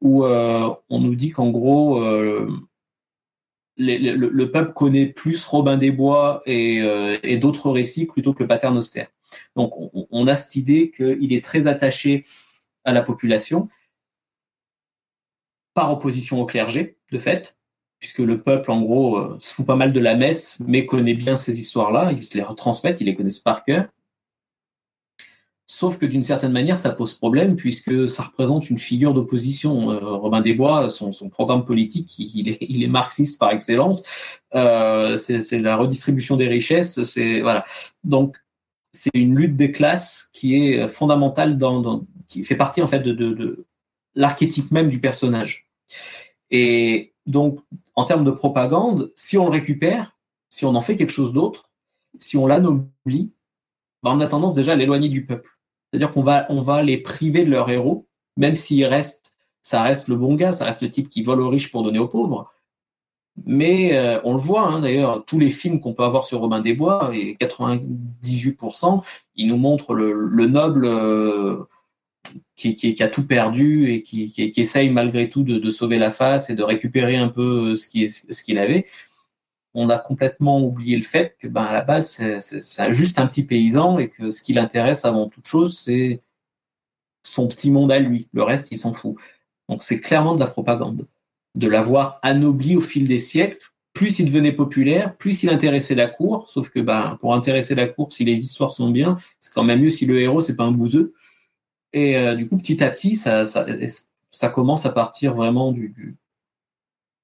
où euh, on nous dit qu'en gros, euh, le, peuple connaît plus Robin des Bois euh, et, d'autres récits plutôt que le Paternoster. Donc on, on a cette idée qu'il est très attaché à la population, par opposition au clergé, de fait, puisque le peuple, en gros, euh, se fout pas mal de la messe, mais connaît bien ces histoires-là, ils se les retransmettent, ils les connaissent par cœur. Sauf que d'une certaine manière, ça pose problème, puisque ça représente une figure d'opposition. Euh, Robin des Bois, son, programme politique, il est, il est, marxiste par excellence. Euh, c'est la redistribution des richesses. C'est voilà. Donc c'est une lutte des classes qui est fondamentale dans, qui fait partie en fait de, de l'archétype même du personnage. Et donc, en termes de propagande, si on le récupère, si on en fait quelque chose d'autre, si on l'anoblit, ben on a tendance déjà à l'éloigner du peuple. C'est-à-dire qu'on va, on va les priver de leur héros, même s'il reste, ça reste le bon gars, ça reste le type qui vole aux riches pour donner aux pauvres. Mais euh, on le voit, hein, d'ailleurs, tous les films qu'on peut avoir sur Robin des Bois, et 98%, ils nous montrent le, noble euh, qui, qui, a tout perdu et qui, qui, essaye malgré tout de, de, sauver la face et de récupérer un peu ce qu'il ce avait, on a complètement oublié le fait que, ben, à la base, c'est juste un petit paysan et que ce qui l'intéresse avant toute chose, c'est son petit monde à lui. Le reste, il s'en fout. Donc, c'est clairement de la propagande. De l'avoir anobli au fil des siècles. Plus il devenait populaire, plus il intéressait la cour. Sauf que, ben, pour intéresser la cour, si les histoires sont bien, c'est quand même mieux si le héros, c'est pas un bouseux. Et euh, du coup, petit à petit, ça, ça, ça, commence à partir vraiment du, du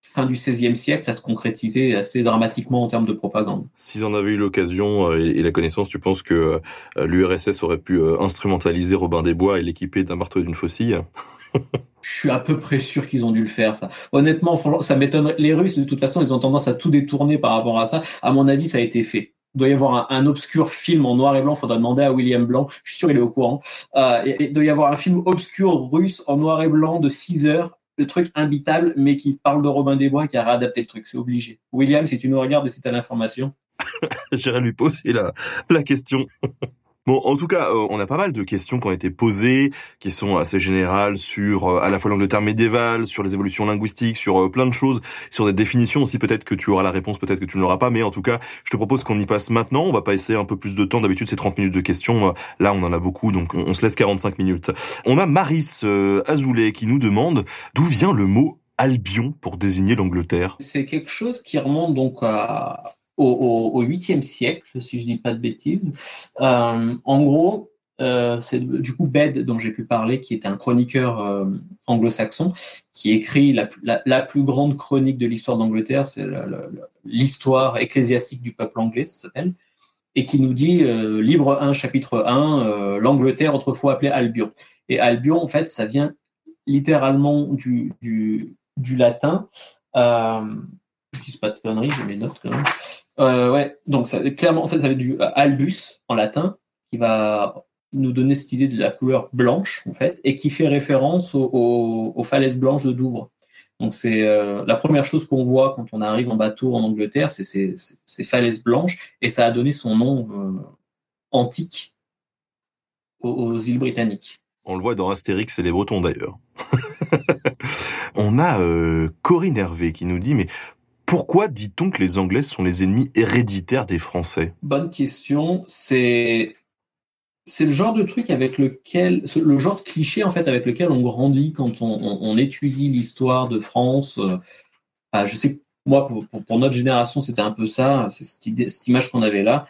fin du XVIe siècle à se concrétiser assez dramatiquement en termes de propagande.
S'ils en avaient eu l'occasion euh, et, la connaissance, tu penses que euh, l'URSS aurait pu instrumentaliser Robin des Bois et l'équiper d'un marteau et d'une faucille? [laughs]
Je suis à peu près sûr qu'ils ont dû le faire, ça. Honnêtement, ça m'étonnerait. Les Russes, de toute façon, ils ont tendance à tout détourner par rapport à ça. À mon avis, ça a été fait doit y avoir un, obscur film en noir et blanc. Faudra demander à William Blanc. Je suis sûr il est au courant. Euh, il doit y avoir un film obscur russe en noir et blanc de 6 heures. Le truc imbitable, mais qui parle de Robin des Bois qui a réadapté le truc. C'est obligé. William, si tu nous regardes et si tu l'information. [laughs]
J'irai lui poser la, la question. Bon, en tout cas, euh, on a pas mal de questions qui ont été posées, qui sont assez générales sur euh, à la fois l'Angleterre médiévale, sur les évolutions linguistiques, sur euh, plein de choses, sur des définitions aussi. Peut-être que tu auras la réponse, peut-être que tu ne l'auras pas, mais en tout cas, je te propose qu'on y passe maintenant. On va pas essayer un peu plus de temps. D'habitude, c'est 30 minutes de questions. Là, on en a beaucoup, donc on, se laisse 45 minutes. On a Maris Azoulay qui nous demande d'où vient le mot Albion pour désigner l'Angleterre?
C'est quelque chose qui remonte donc à au, 8e siècle, si je dis pas de bêtises. Euh, en gros, euh, c'est du coup Bede dont j'ai pu parler, qui était un chroniqueur euh, anglo-saxon, qui écrit la, la, plus grande chronique de l'histoire d'Angleterre, c'est l'histoire ecclésiastique du peuple anglais, ça s'appelle, et qui nous dit, livre 1, chapitre 1, l'Angleterre autrefois appelée Albion. Et Albion, en fait, ça vient littéralement du, du, du latin. Euh, je dis pas de conneries, j'ai mes notes quand même. Euh, ouais, donc ça, clairement, en fait, ça avait du euh, albus en latin, qui va nous donner cette idée de la couleur blanche, en fait, et qui fait référence aux, falaises blanches de Douvres. Donc c'est euh, la première chose qu'on voit quand on arrive en bateau en Angleterre, c'est ces, falaises blanches, et ça a donné son nom antique aux, îles britanniques.
On le voit dans Astérix et les Bretons d'ailleurs. [laughs] on a Corinne Hervé qui nous dit mais pourquoi dit-on que les Anglais sont les ennemis héréditaires des Français?
Bonne question. C'est c'est le genre de truc avec lequel, le genre de cliché en fait avec lequel on grandit quand on, étudie l'histoire de France. Euh, je sais moi pour, notre génération c'était un peu ça, cette, image qu'on avait là.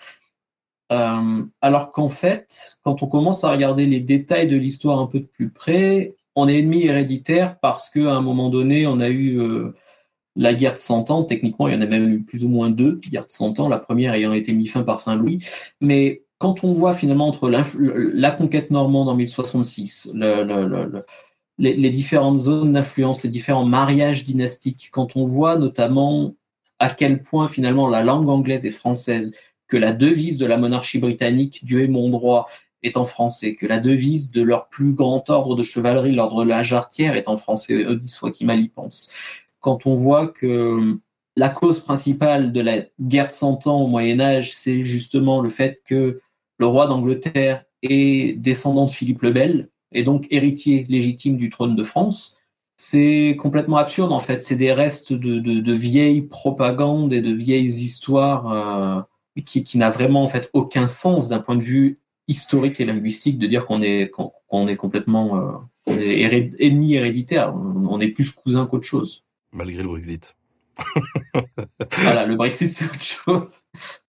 alors qu'en fait, quand on commence à regarder les détails de l'histoire un peu de plus près, on est ennemi héréditaire parce qu'à un moment donné, on a eu la guerre de Cent Ans. Techniquement, il y en a même eu plus ou moins deux guerres de Cent Ans, la première ayant été mise fin par Saint-Louis. Mais quand on voit finalement entre la conquête normande en 1066, les, différentes zones d'influence, les différents mariages dynastiques, quand on voit notamment à quel point finalement la langue anglaise et française, que la devise de la monarchie britannique, Dieu est mon droit, est en français, que la devise de leur plus grand ordre de chevalerie, l'ordre de la jarretière, est en français, soit qui mal y pense. Quand on voit que la cause principale de la guerre de Cent Ans au Moyen Âge, c'est justement le fait que le roi d'Angleterre est descendant de Philippe le Bel et donc héritier légitime du trône de France. C'est complètement absurde en fait. C'est des restes de, vieilles propagandes et de vieilles histoires euh, qui, qui n'a vraiment en fait aucun sens d'un point de vue historique et linguistique de dire qu'on est qu'on est complètement euh, ennemi héréditaire. On est plus cousin qu'autre chose.
Malgré le Brexit.
voilà, le Brexit c'est autre chose.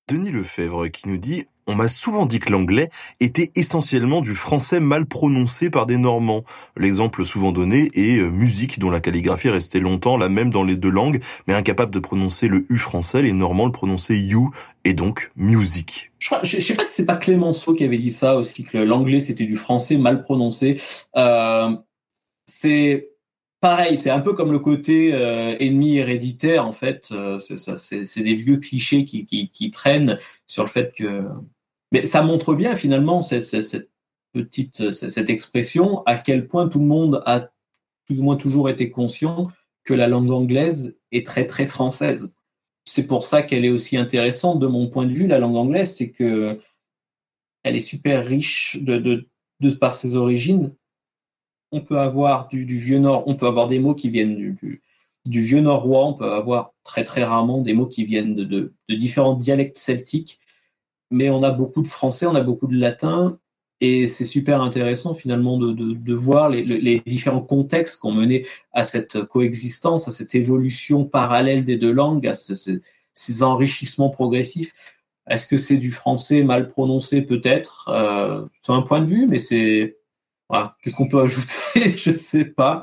Denis Lefebvre qui nous dit on m'a souvent dit que l'anglais était essentiellement du français mal prononcé par des Normands. L'exemple souvent donné est euh, musique, dont la calligraphie restait longtemps la même dans les deux langues, mais incapable de prononcer le U français, les Normands le prononçaient you, et donc music.
Je, ne sais pas si c'est pas Clémenceau qui avait dit ça aussi, que l'anglais c'était du français mal prononcé. Euh, c'est pareil, c'est un peu comme le côté euh, ennemi héréditaire en fait. Euh, c'est des vieux clichés qui, traînent sur le fait que. Mais ça montre bien finalement cette, petite cette expression à quel point tout le monde a plus ou moins toujours été conscient que la langue anglaise est très très française. C'est pour ça qu'elle est aussi intéressante de mon point de vue. La langue anglaise, c'est que elle est super riche de, de par ses origines on peut avoir du, vieux nord, on peut avoir des mots qui viennent du, vieux norrois, on peut avoir très très rarement des mots qui viennent de, différents dialectes celtiques, mais on a beaucoup de français, on a beaucoup de latin, et c'est super intéressant finalement de, voir les, différents contextes qui ont mené à cette coexistence, à cette évolution parallèle des deux langues, à ces enrichissements progressifs. Est-ce que c'est du français mal prononcé? Peut-être euh, C'est un point de vue, mais c'est Qu'est-ce qu'on peut ajouter? [laughs] Je sais pas.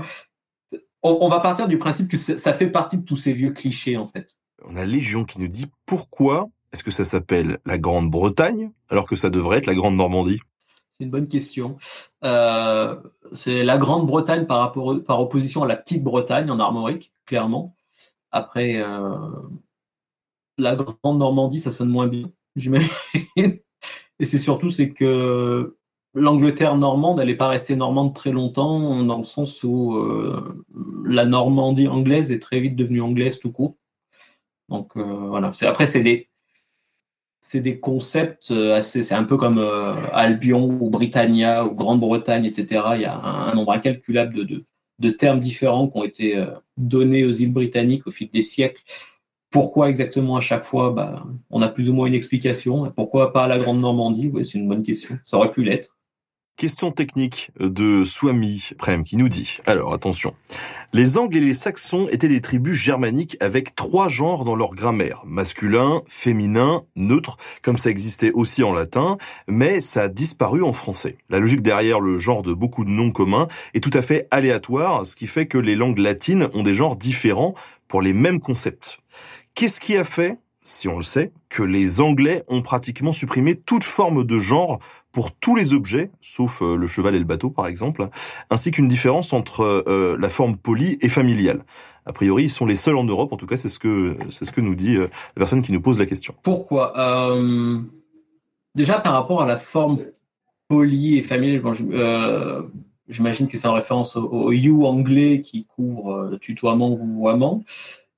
On, va partir du principe que ça fait partie de tous ces vieux clichés, en fait.
On a Légion qui nous dit pourquoi est-ce que ça s'appelle la Grande-Bretagne alors que ça devrait être la Grande Normandie
C'est une bonne question. Euh, c'est la Grande-Bretagne par, rapport, par opposition à la Petite Bretagne en armorique, clairement. Après, euh, la Grande Normandie, ça sonne moins bien, j'imagine. Et c'est surtout c'est que l'Angleterre normande, elle n'est pas restée normande très longtemps, dans le sens où euh, la Normandie anglaise est très vite devenue anglaise tout court. Donc euh, voilà. Après, c'est des c'est des concepts euh, assez. C'est un peu comme Albion ou Britannia ou Grande-Bretagne, etc. Il y a un, nombre incalculable de, de, termes différents qui ont été donnés aux îles britanniques au fil des siècles. Pourquoi exactement à chaque fois? Bah, On a plus ou moins une explication. Pourquoi pas la Grande Normandie C'est une bonne question. Ça aurait pu l'être.
Question technique de Swami Prem qui nous dit, alors attention, les Angles et les Saxons étaient des tribus germaniques avec trois genres dans leur grammaire, masculin, féminin, neutre, comme ça existait aussi en latin, mais ça a disparu en français. La logique derrière le genre de beaucoup de noms communs est tout à fait aléatoire, ce qui fait que les langues latines ont des genres différents pour les mêmes concepts. Qu'est-ce qui a fait si on le sait, que les Anglais ont pratiquement supprimé toute forme de genre pour tous les objets, sauf euh, le cheval et le bateau par exemple, ainsi qu'une différence entre euh, la forme polie et familiale. A priori, ils sont les seuls en Europe, en tout cas c'est ce que c'est ce que nous dit euh, la personne qui nous pose la question.
Pourquoi? Déjà par rapport à la forme polie et familiale, j'imagine que c'est en référence au, au, you anglais qui couvre tutoiement, vouvoiement.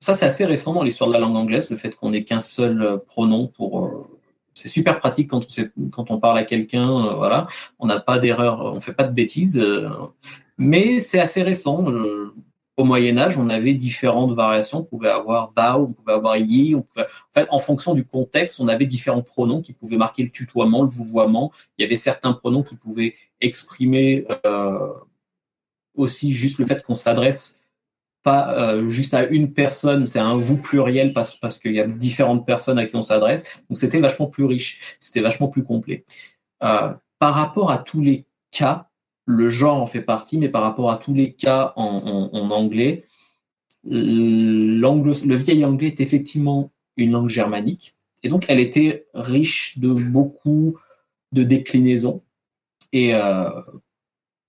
Ça, c'est assez récent dans l'histoire de la langue anglaise, le fait qu'on n'ait qu'un seul euh, pronom pour. Euh, c'est super pratique quand on, quand on parle à quelqu'un, euh, voilà. On n'a pas d'erreur, on fait pas de bêtises. mais c'est assez récent. au Moyen Âge, on avait différentes variations. On pouvait avoir thou, on pouvait avoir ye. On pouvait, en fait, en fonction du contexte, on avait différents pronoms qui pouvaient marquer le tutoiement, le vouvoiement. Il y avait certains pronoms qui pouvaient exprimer aussi juste le fait qu'on s'adresse pas euh, juste à une personne, c'est un vous pluriel parce, parce qu'il y a différentes personnes à qui on s'adresse. Donc c'était vachement plus riche, c'était vachement plus complet. Euh, par rapport à tous les cas, le genre en fait partie, mais par rapport à tous les cas en, en, en anglais, le vieil anglais est effectivement une langue germanique, et donc elle était riche de beaucoup de déclinaisons. Et euh,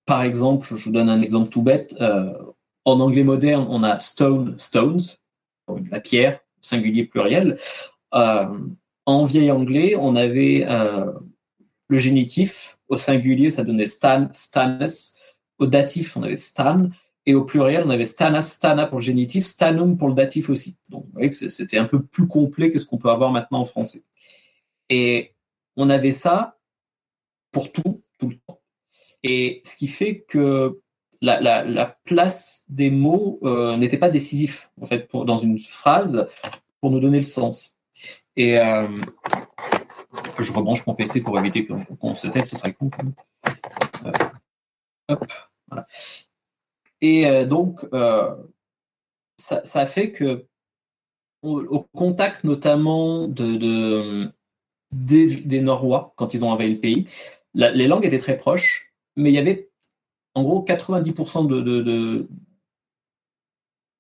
par exemple, je vous donne un exemple tout bête, euh, en anglais moderne, on a stone, stones, la pierre, singulier pluriel. Euh, en vieil anglais, on avait euh, le génitif, au singulier, ça donnait stan, stanes, au datif, on avait stan, et au pluriel, on avait stana, stana pour le génitif, stanum pour le datif aussi. Donc, vous voyez que c'était un peu plus complet que ce qu'on peut avoir maintenant en français. Et on avait ça pour tout, tout le temps. Et ce qui fait que la, la, la place des mots euh, n'était pas décisif, en fait, dans une phrase, pour nous donner le sens. Et euh, je rebranche mon PC pour éviter qu'on se tête, ce serait con. Euh, hop, voilà. Et donc, ça, ça, fait que, au, contact notamment de, de des, Norrois, quand ils ont envahi le pays, les langues étaient très proches, mais il y avait en gros 90% de,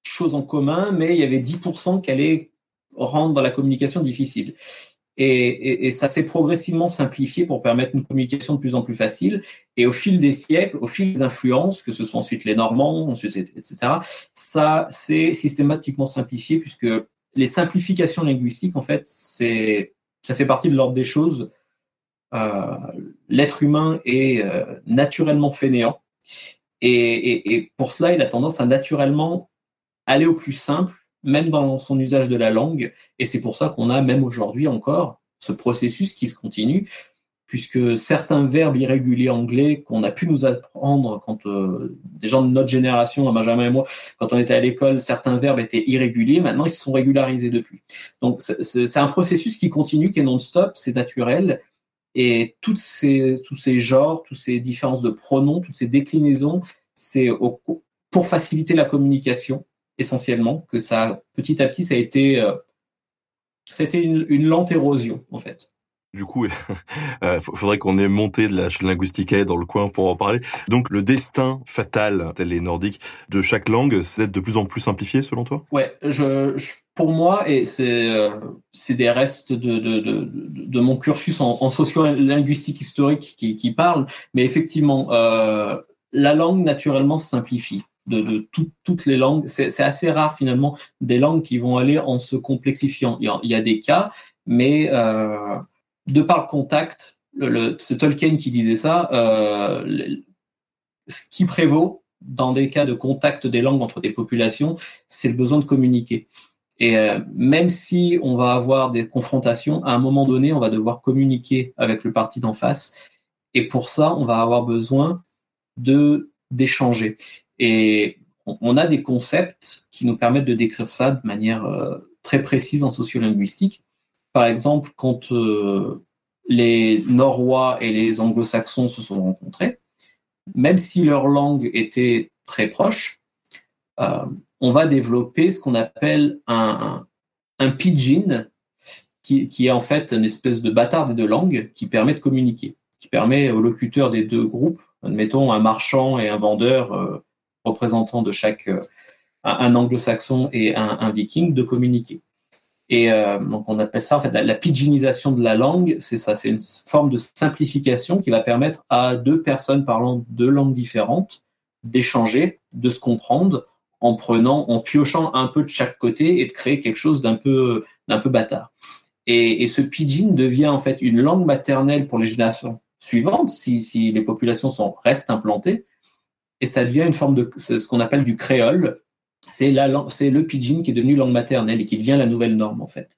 choses en commun, mais il y avait 10% qui allaient rendre la communication difficile. Et, ça s'est progressivement simplifié pour permettre une communication de plus en plus facile. Et au fil des siècles, au fil des influences, que ce soit ensuite les Normands, etc., ça s'est systématiquement simplifié puisque les simplifications linguistiques, en fait, c'est, ça fait partie de l'ordre des choses. Euh, l'être humain est euh, naturellement fainéant. Et, pour cela, il a tendance à naturellement aller au plus simple même dans son usage de la langue. Et c'est pour ça qu'on a, même aujourd'hui encore, ce processus qui se continue, puisque certains verbes irréguliers anglais qu'on a pu nous apprendre quand euh, des gens de notre génération, Benjamin et moi, quand on était à l'école, certains verbes étaient irréguliers. Maintenant, ils se sont régularisés depuis. Donc, c'est un processus qui continue, qui est non-stop, c'est naturel. Et toutes ces, tous ces genres, toutes ces différences de pronoms, toutes ces déclinaisons, c'est pour faciliter la communication essentiellement, que ça, petit à petit, ça a été, euh, c'était une, une, lente érosion, en fait.
Du coup, il [laughs] euh, faudrait qu'on ait monté de la linguistique dans le coin pour en parler. Donc, le destin fatal, tel les nordiques, de chaque langue, c'est d'être de plus en plus simplifié, selon toi?
Ouais, pour moi, et c'est euh, des restes de, mon cursus en, sociolinguistique historique qui, qui parlent, mais effectivement, euh, la langue naturellement se simplifie de, de tout, toutes les langues. C'est assez rare finalement des langues qui vont aller en se complexifiant. Il y a, des cas, mais de par le contact, le, c'est Tolkien qui disait ça, euh, ce qui prévaut dans des cas de contact des langues entre des populations, c'est le besoin de communiquer. Et euh, même si on va avoir des confrontations, à un moment donné, on va devoir communiquer avec le parti d'en face. Et pour ça, on va avoir besoin de d'échanger. Et on a des concepts qui nous permettent de décrire ça de manière euh, très précise en sociolinguistique. Par exemple, quand euh, les Norrois et les Anglo-Saxons se sont rencontrés, même si leur langue était très proche, euh, on va développer ce qu'on appelle un, pidgin, qui, est en fait une espèce de bâtard des deux langues qui permet de communiquer, qui permet aux locuteurs des deux groupes, admettons un marchand et un vendeur représentant de chaque euh, un, anglo-saxon et un, viking de communiquer. Et euh, donc on appelle ça en fait la, pidginisation de la langue, c'est ça, c'est une forme de simplification qui va permettre à deux personnes parlant deux langues différentes d'échanger, de se comprendre en prenant, en piochant un peu de chaque côté et de créer quelque chose d'un peu d'un peu bâtard. Et, et, ce pidgin devient en fait une langue maternelle pour les générations suivantes si, si les populations sont restent implantées et ça devient une forme de ce qu'on appelle du créole. C'est la c'est le pidgin qui est devenu langue maternelle et qui devient la nouvelle norme en fait.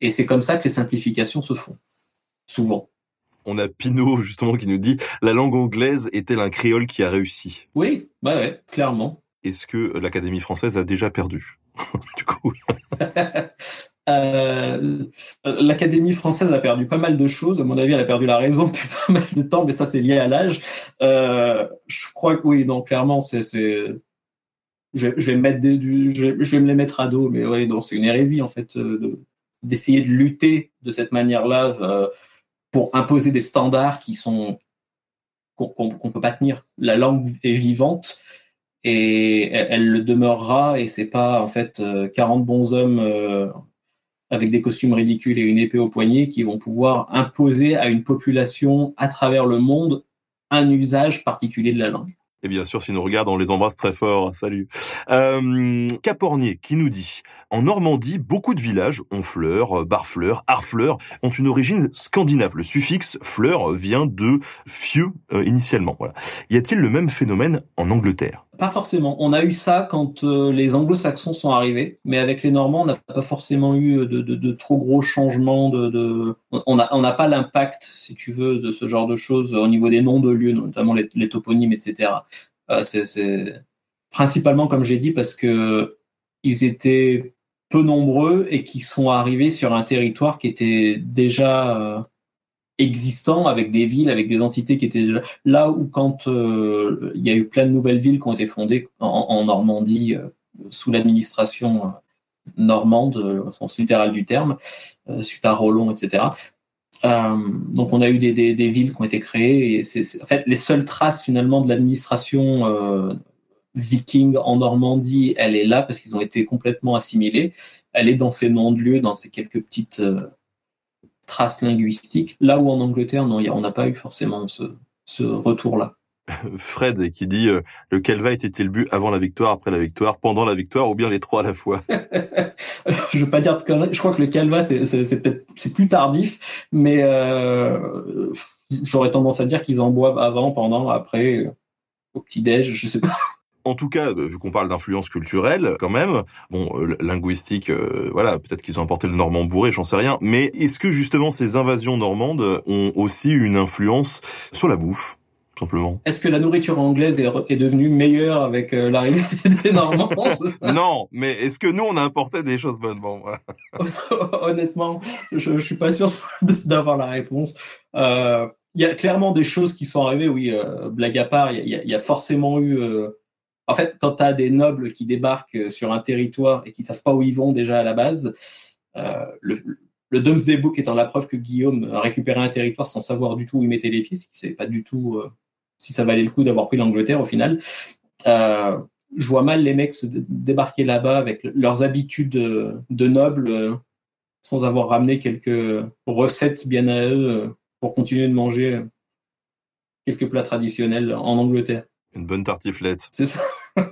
Et c'est comme ça que les simplifications se font souvent.
On a Pinot justement qui nous dit la langue anglaise est-elle un créole qui a réussi?
Oui, bah ouais, clairement.
Est-ce que l'Académie française a déjà perdu [laughs] du coup [laughs]
Euh, L'Académie française a perdu pas mal de choses. À mon avis, elle a perdu la raison [laughs] depuis pas mal de temps, mais ça, c'est lié à l'âge. Euh, je crois que oui, donc clairement, c'est je, vais mettre du, je, vais me les mettre à dos, mais ouais, c'est une hérésie en fait d'essayer de, lutter de cette manière-là pour imposer des standards qui sont qu'on ne peut pas tenir. La langue est vivante et elle, le demeurera et c'est pas en fait 40 bons hommes avec des costumes ridicules et une épée au poignet qui vont pouvoir imposer à une population à travers le monde un usage particulier de la langue.
Et bien sûr, si nous regarde, on les embrasse très fort. Salut. Euh, Capornier qui nous dit En Normandie, beaucoup de villages, Honfleur, Barfleur, Harfleur, ont une origine scandinave. Le suffixe fleur vient de fieux euh, initialement. Voilà. Y a-t-il le même phénomène en Angleterre?
Pas forcément. On a eu ça quand euh, les anglo-saxons sont arrivés, mais avec les Normands, on n'a pas forcément eu de, de, de, trop gros changements. De, de... On n'a on pas l'impact, si tu veux, de ce genre de choses au niveau des noms de lieux, notamment les, toponymes, etc. Euh, c'est principalement, comme j'ai dit, parce que ils étaient peu nombreux et qui sont arrivés sur un territoire qui était déjà euh, existant avec des villes, avec des entités qui étaient déjà là où quand euh, il y a eu plein de nouvelles villes qui ont été fondées en, Normandie sous l'administration normande, au sens littéral du terme, suite à Rollon, etc. Euh, donc on a eu des, des, villes qui ont été créées et en fait les seules traces finalement de l'administration euh, viking en Normandie, elle est là parce qu'ils ont été complètement assimilés. Elle est dans ces noms de lieux, dans ces quelques petites euh, traces linguistiques. Là où en Angleterre, non, on n'a pas eu forcément ce, ce retour-là. [laughs]
Fred qui dit euh, le Calva était-il bu avant la victoire, après la victoire, pendant la victoire ou bien les trois à la fois? [laughs]
Je veux pas dire de conneries. Je crois que le Calva c'est peut-être c'est plus tardif, mais euh, j'aurais tendance à dire qu'ils en boivent avant, pendant, après, au petit déj, je sais pas.
En tout cas, vu qu'on parle d'influence culturelle, quand même, bon, euh, linguistique, voilà, peut-être qu'ils ont apporté le normand bourré, j'en sais rien. Mais est-ce que justement ces invasions normandes ont aussi une influence sur la bouffe
est-ce que la nourriture anglaise est, devenue meilleure avec euh, l'arrivée [laughs] des Normands [laughs]
Non, mais est-ce que nous on a apporté des choses bonnes? Bon, [laughs]
Honnêtement, je, je suis pas sûr d'avoir la réponse. Euh, il y a clairement des choses qui sont arrivées, oui, euh, blague à part, il y, a forcément eu... En fait, quand tu as des nobles qui débarquent sur un territoire et qui savent pas où ils vont déjà à la base, le, le Domesday Book étant la preuve que Guillaume a récupéré un territoire sans savoir du tout où il mettait les pieds, ce qui savait pas du tout si ça valait le coup d'avoir pris l'Angleterre au final. Euh, je vois mal les mecs se débarquer là-bas avec leurs habitudes de nobles euh, sans avoir ramené quelques recettes bien à eux euh, pour continuer de manger quelques plats traditionnels en Angleterre.
Une bonne tartiflette.
C'est ça. [laughs]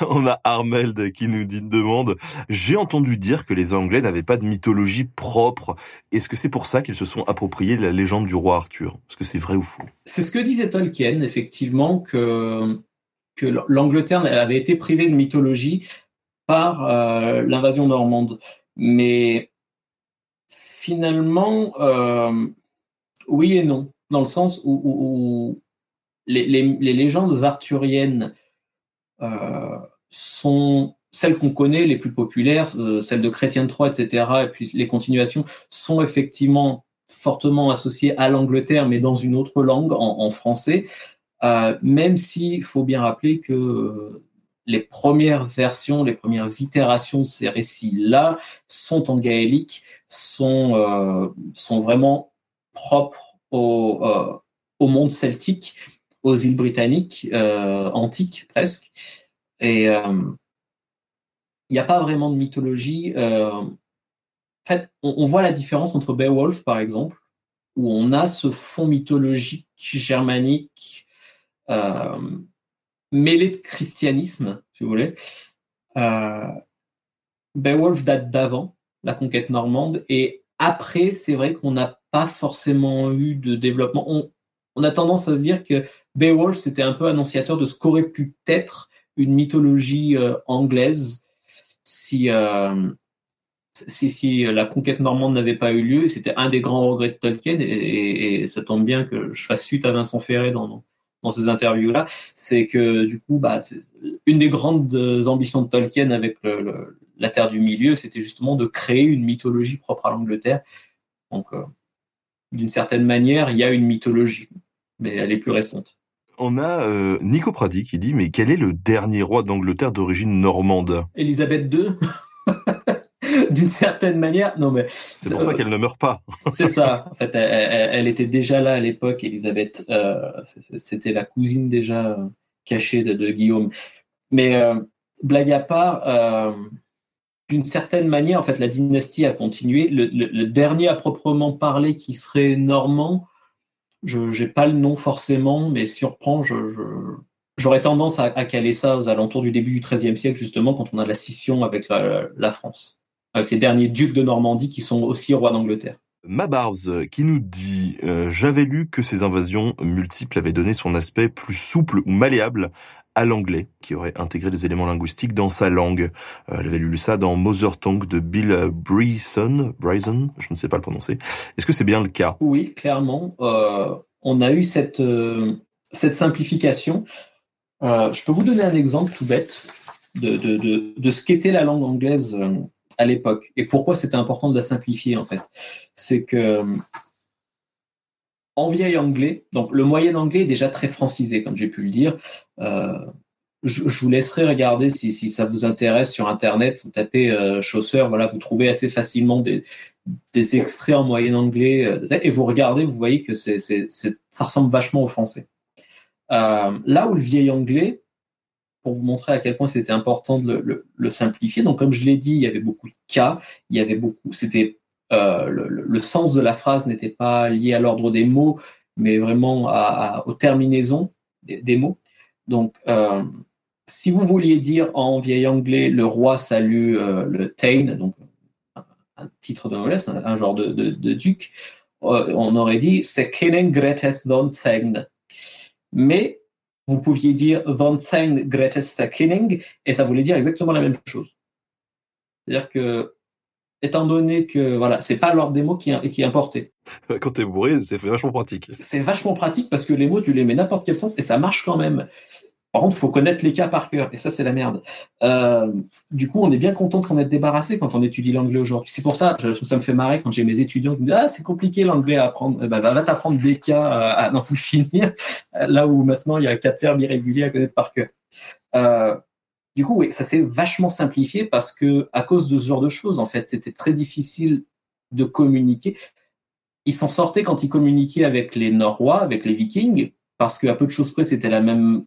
On a Armeld qui nous dit demande J'ai entendu dire que les Anglais n'avaient pas de mythologie propre. Est-ce que c'est pour ça qu'ils se sont appropriés la légende du roi Arthur? Est-ce que c'est vrai ou faux?
C'est ce que disait Tolkien, effectivement, que, que l'Angleterre avait été privée de mythologie par euh, l'invasion normande. Mais finalement, euh, oui et non, dans le sens où, les, les, légendes arthuriennes euh, sont celles qu'on connaît, les plus populaires, euh, celles de Chrétien Troyes, etc., et puis les continuations, sont effectivement fortement associées à l'Angleterre, mais dans une autre langue, en, français, euh, même s'il faut bien rappeler que les premières versions, les premières itérations de ces récits-là sont en gaélique, sont, sont vraiment propres au, au monde celtique aux îles britanniques, euh, antiques presque. Et euh, il n'y a pas vraiment de mythologie. Euh, en fait, on, voit la différence entre Beowulf, par exemple, où on a ce fond mythologique germanique mêlé de christianisme, si vous voulez. Beowulf date d'avant la conquête normande et après, c'est vrai qu'on n'a pas forcément eu de développement. On a tendance à se dire que Beowulf, c'était un peu annonciateur de ce qu'aurait pu être une mythologie euh, anglaise si, euh, si, si, la conquête normande n'avait pas eu lieu. C'était un des grands regrets de Tolkien, et, ça tombe bien que je fasse suite à Vincent Ferré dans, dans ces interviews-là. C'est que du coup, bah, une des grandes ambitions de Tolkien avec la Terre du Milieu, c'était justement de créer une mythologie propre à l'Angleterre. Donc, euh, d'une certaine manière, il y a une mythologie, mais elle est plus récente.
On a euh, Nico Pradi qui dit mais quel est le dernier roi d'Angleterre d'origine normande?
Elisabeth II [laughs] d'une certaine manière. Non mais
c'est pour ça qu'elle ne meurt pas. [laughs]
c'est ça. En fait, elle, était déjà là à l'époque. Elisabeth, euh, c'était la cousine déjà euh, cachée de, Guillaume. Mais euh, blague à part, d'une certaine manière, en fait, la dynastie a continué. Le, dernier à proprement parler qui serait normand, je n'ai pas le nom forcément, mais si on je, j'aurais tendance à, caler ça aux alentours du début du XIIIe siècle, justement, quand on a la scission avec la France avec les derniers ducs de Normandie qui sont aussi rois d'Angleterre.
Mabars qui nous dit euh, J'avais lu que ces invasions multiples avaient donné son aspect plus souple ou malléable à l'anglais, qui aurait intégré des éléments linguistiques dans sa langue. Euh, elle avait lu ça dans Mother Tongue de Bill Bryson, Bryson, je ne sais pas le prononcer. Est-ce que c'est bien le cas?
Oui, clairement. Euh, on a eu cette, cette simplification. je peux vous donner un exemple tout bête de, de, de, de ce qu'était la langue anglaise à l'époque. Et pourquoi c'était important de la simplifier en fait? C'est que en vieil anglais, donc le moyen anglais est déjà très francisé, comme j'ai pu le dire. Euh, je, vous laisserai regarder si, ça vous intéresse sur Internet. Vous tapez euh, chausseur, voilà, vous trouvez assez facilement des, extraits en moyen anglais euh, et vous regardez, vous voyez que c'est, ça ressemble vachement au français. là où le vieil anglais, pour vous montrer à quel point c'était important de le, simplifier. Donc, comme je l'ai dit, il y avait beaucoup de cas, il y avait beaucoup, c'était euh, le, sens de la phrase n'était pas lié à l'ordre des mots, mais vraiment à, aux terminaisons des, mots. Donc, euh, si vous vouliez dire en vieil anglais le roi salue euh, le Tain, donc un, titre de noblesse, un, genre de, duc, on aurait dit King Gretes Don Mais vous pouviez dire Von Thang Greatest Killing, et ça voulait dire exactement la même chose. C'est-à-dire que, étant donné que voilà, c'est pas l'ordre des mots qui, qui est importé. [laughs]
Quand t'es bourré, c'est vachement pratique.
C'est vachement pratique parce que les mots, tu les mets n'importe quel sens et ça marche quand même. Par contre, il faut connaître les cas par cœur, et ça, c'est la merde. Euh, du coup, on est bien content de s'en être débarrassé quand on étudie l'anglais aujourd'hui. C'est pour ça, ça me fait marrer quand j'ai mes étudiants qui me disent Ah, c'est compliqué l'anglais à apprendre. Bah, va t'apprendre des cas euh, à n'en plus [laughs] finir, là où maintenant il y a quatre verbes irréguliers à connaître par cœur. Euh, du coup, oui, ça s'est vachement simplifié parce que, à cause de ce genre de choses, en fait, c'était très difficile de communiquer. Ils s'en sortaient quand ils communiquaient avec les Norrois, avec les Vikings, parce qu'à peu de choses près, c'était la même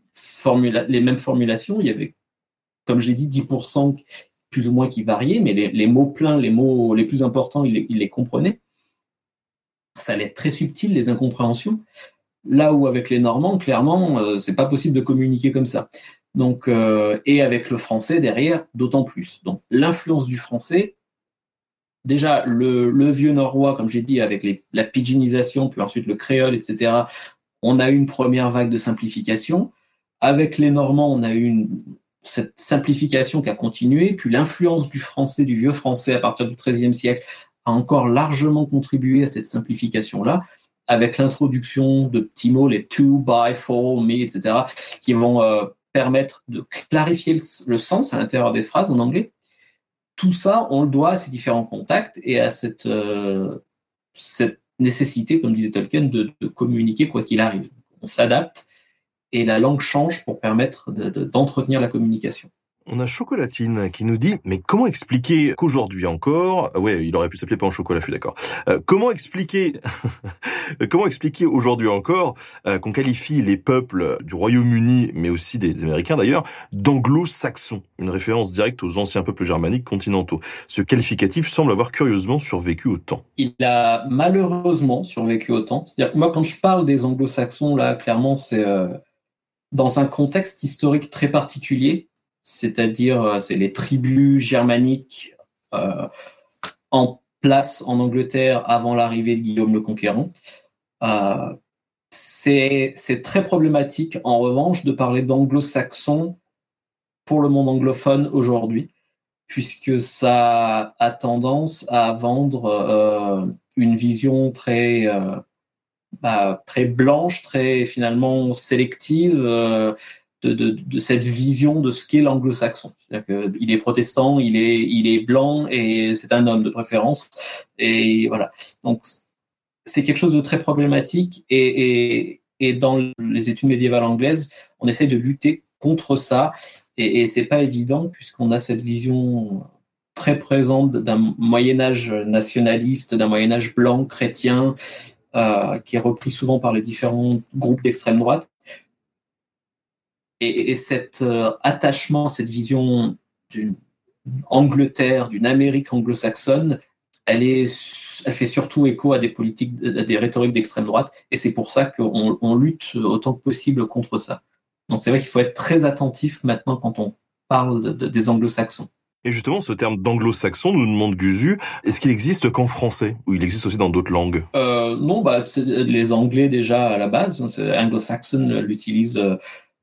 les mêmes formulations. Il y avait, comme j'ai dit, 10% plus ou moins qui variaient, mais les, mots pleins, les mots les plus importants, il les, comprenaient. Ça allait être très subtil, les incompréhensions. Là où avec les Normands, clairement, euh, c'est pas possible de communiquer comme ça. Donc, euh, et avec le français derrière, d'autant plus. Donc, l'influence du français, déjà le, vieux norrois, comme j'ai dit, avec la pidginisation, puis ensuite le créole, etc. On a eu une première vague de simplification. Avec les Normands, on a eu une, cette simplification qui a continué, puis l'influence du français, du vieux français à partir du XIIIe siècle a encore largement contribué à cette simplification-là, avec l'introduction de petits mots, les to, by, for, me, etc., qui vont euh, permettre de clarifier le, sens à l'intérieur des phrases en anglais. Tout ça, on le doit à ces différents contacts et à cette, euh, cette nécessité, comme disait Tolkien, de, communiquer quoi qu'il arrive. On s'adapte et la langue change pour permettre d'entretenir la communication.
On a Chocolatine qui nous dit mais comment expliquer qu'aujourd'hui encore ouais il aurait pu s'appeler pas en chocolat je suis d'accord. Euh, comment expliquer [laughs] comment expliquer aujourd'hui encore euh, qu'on qualifie les peuples du Royaume-Uni mais aussi des, Américains d'ailleurs d'anglo-saxons? Une référence directe aux anciens peuples germaniques continentaux. Ce qualificatif semble avoir curieusement survécu au temps.
Il a malheureusement survécu au temps. C'est-à-dire moi quand je parle des anglo-saxons là clairement c'est euh, dans un contexte historique très particulier, c'est-à-dire euh, c'est les tribus germaniques euh, en place en Angleterre avant l'arrivée de Guillaume le Conquérant. Euh, c'est très problématique, en revanche, de parler d'anglo-saxons pour le monde anglophone aujourd'hui, puisque ça a tendance à vendre une vision très bah, très blanche, très finalement sélective de, de, de, cette vision de ce qu'est l'anglo-saxon. Il est protestant, il est, il est blanc et c'est un homme de préférence. Et voilà. Donc c'est quelque chose de très problématique et, et, Et dans les études médiévales anglaises, on essaie de lutter contre ça. Et, et c'est pas évident puisqu'on a cette vision très présente d'un Moyen Âge nationaliste, d'un Moyen Âge blanc chrétien, euh, qui est repris souvent par les différents groupes d'extrême droite. Et, et cet euh, attachement, cette vision d'une Angleterre, d'une Amérique anglo-saxonne, elle est elle fait surtout écho à des politiques, à des rhétoriques d'extrême droite, et c'est pour ça qu'on on lutte autant que possible contre ça. Donc c'est vrai qu'il faut être très attentif maintenant quand on parle de, de, des anglo-saxons.
Et justement, ce terme d'anglo-saxon, nous demande Guzu, est-ce qu'il existe qu'en français ou il existe aussi dans d'autres langues?
Euh, Non, bah, les Anglais déjà à la base, anglo-saxon l'utilise euh,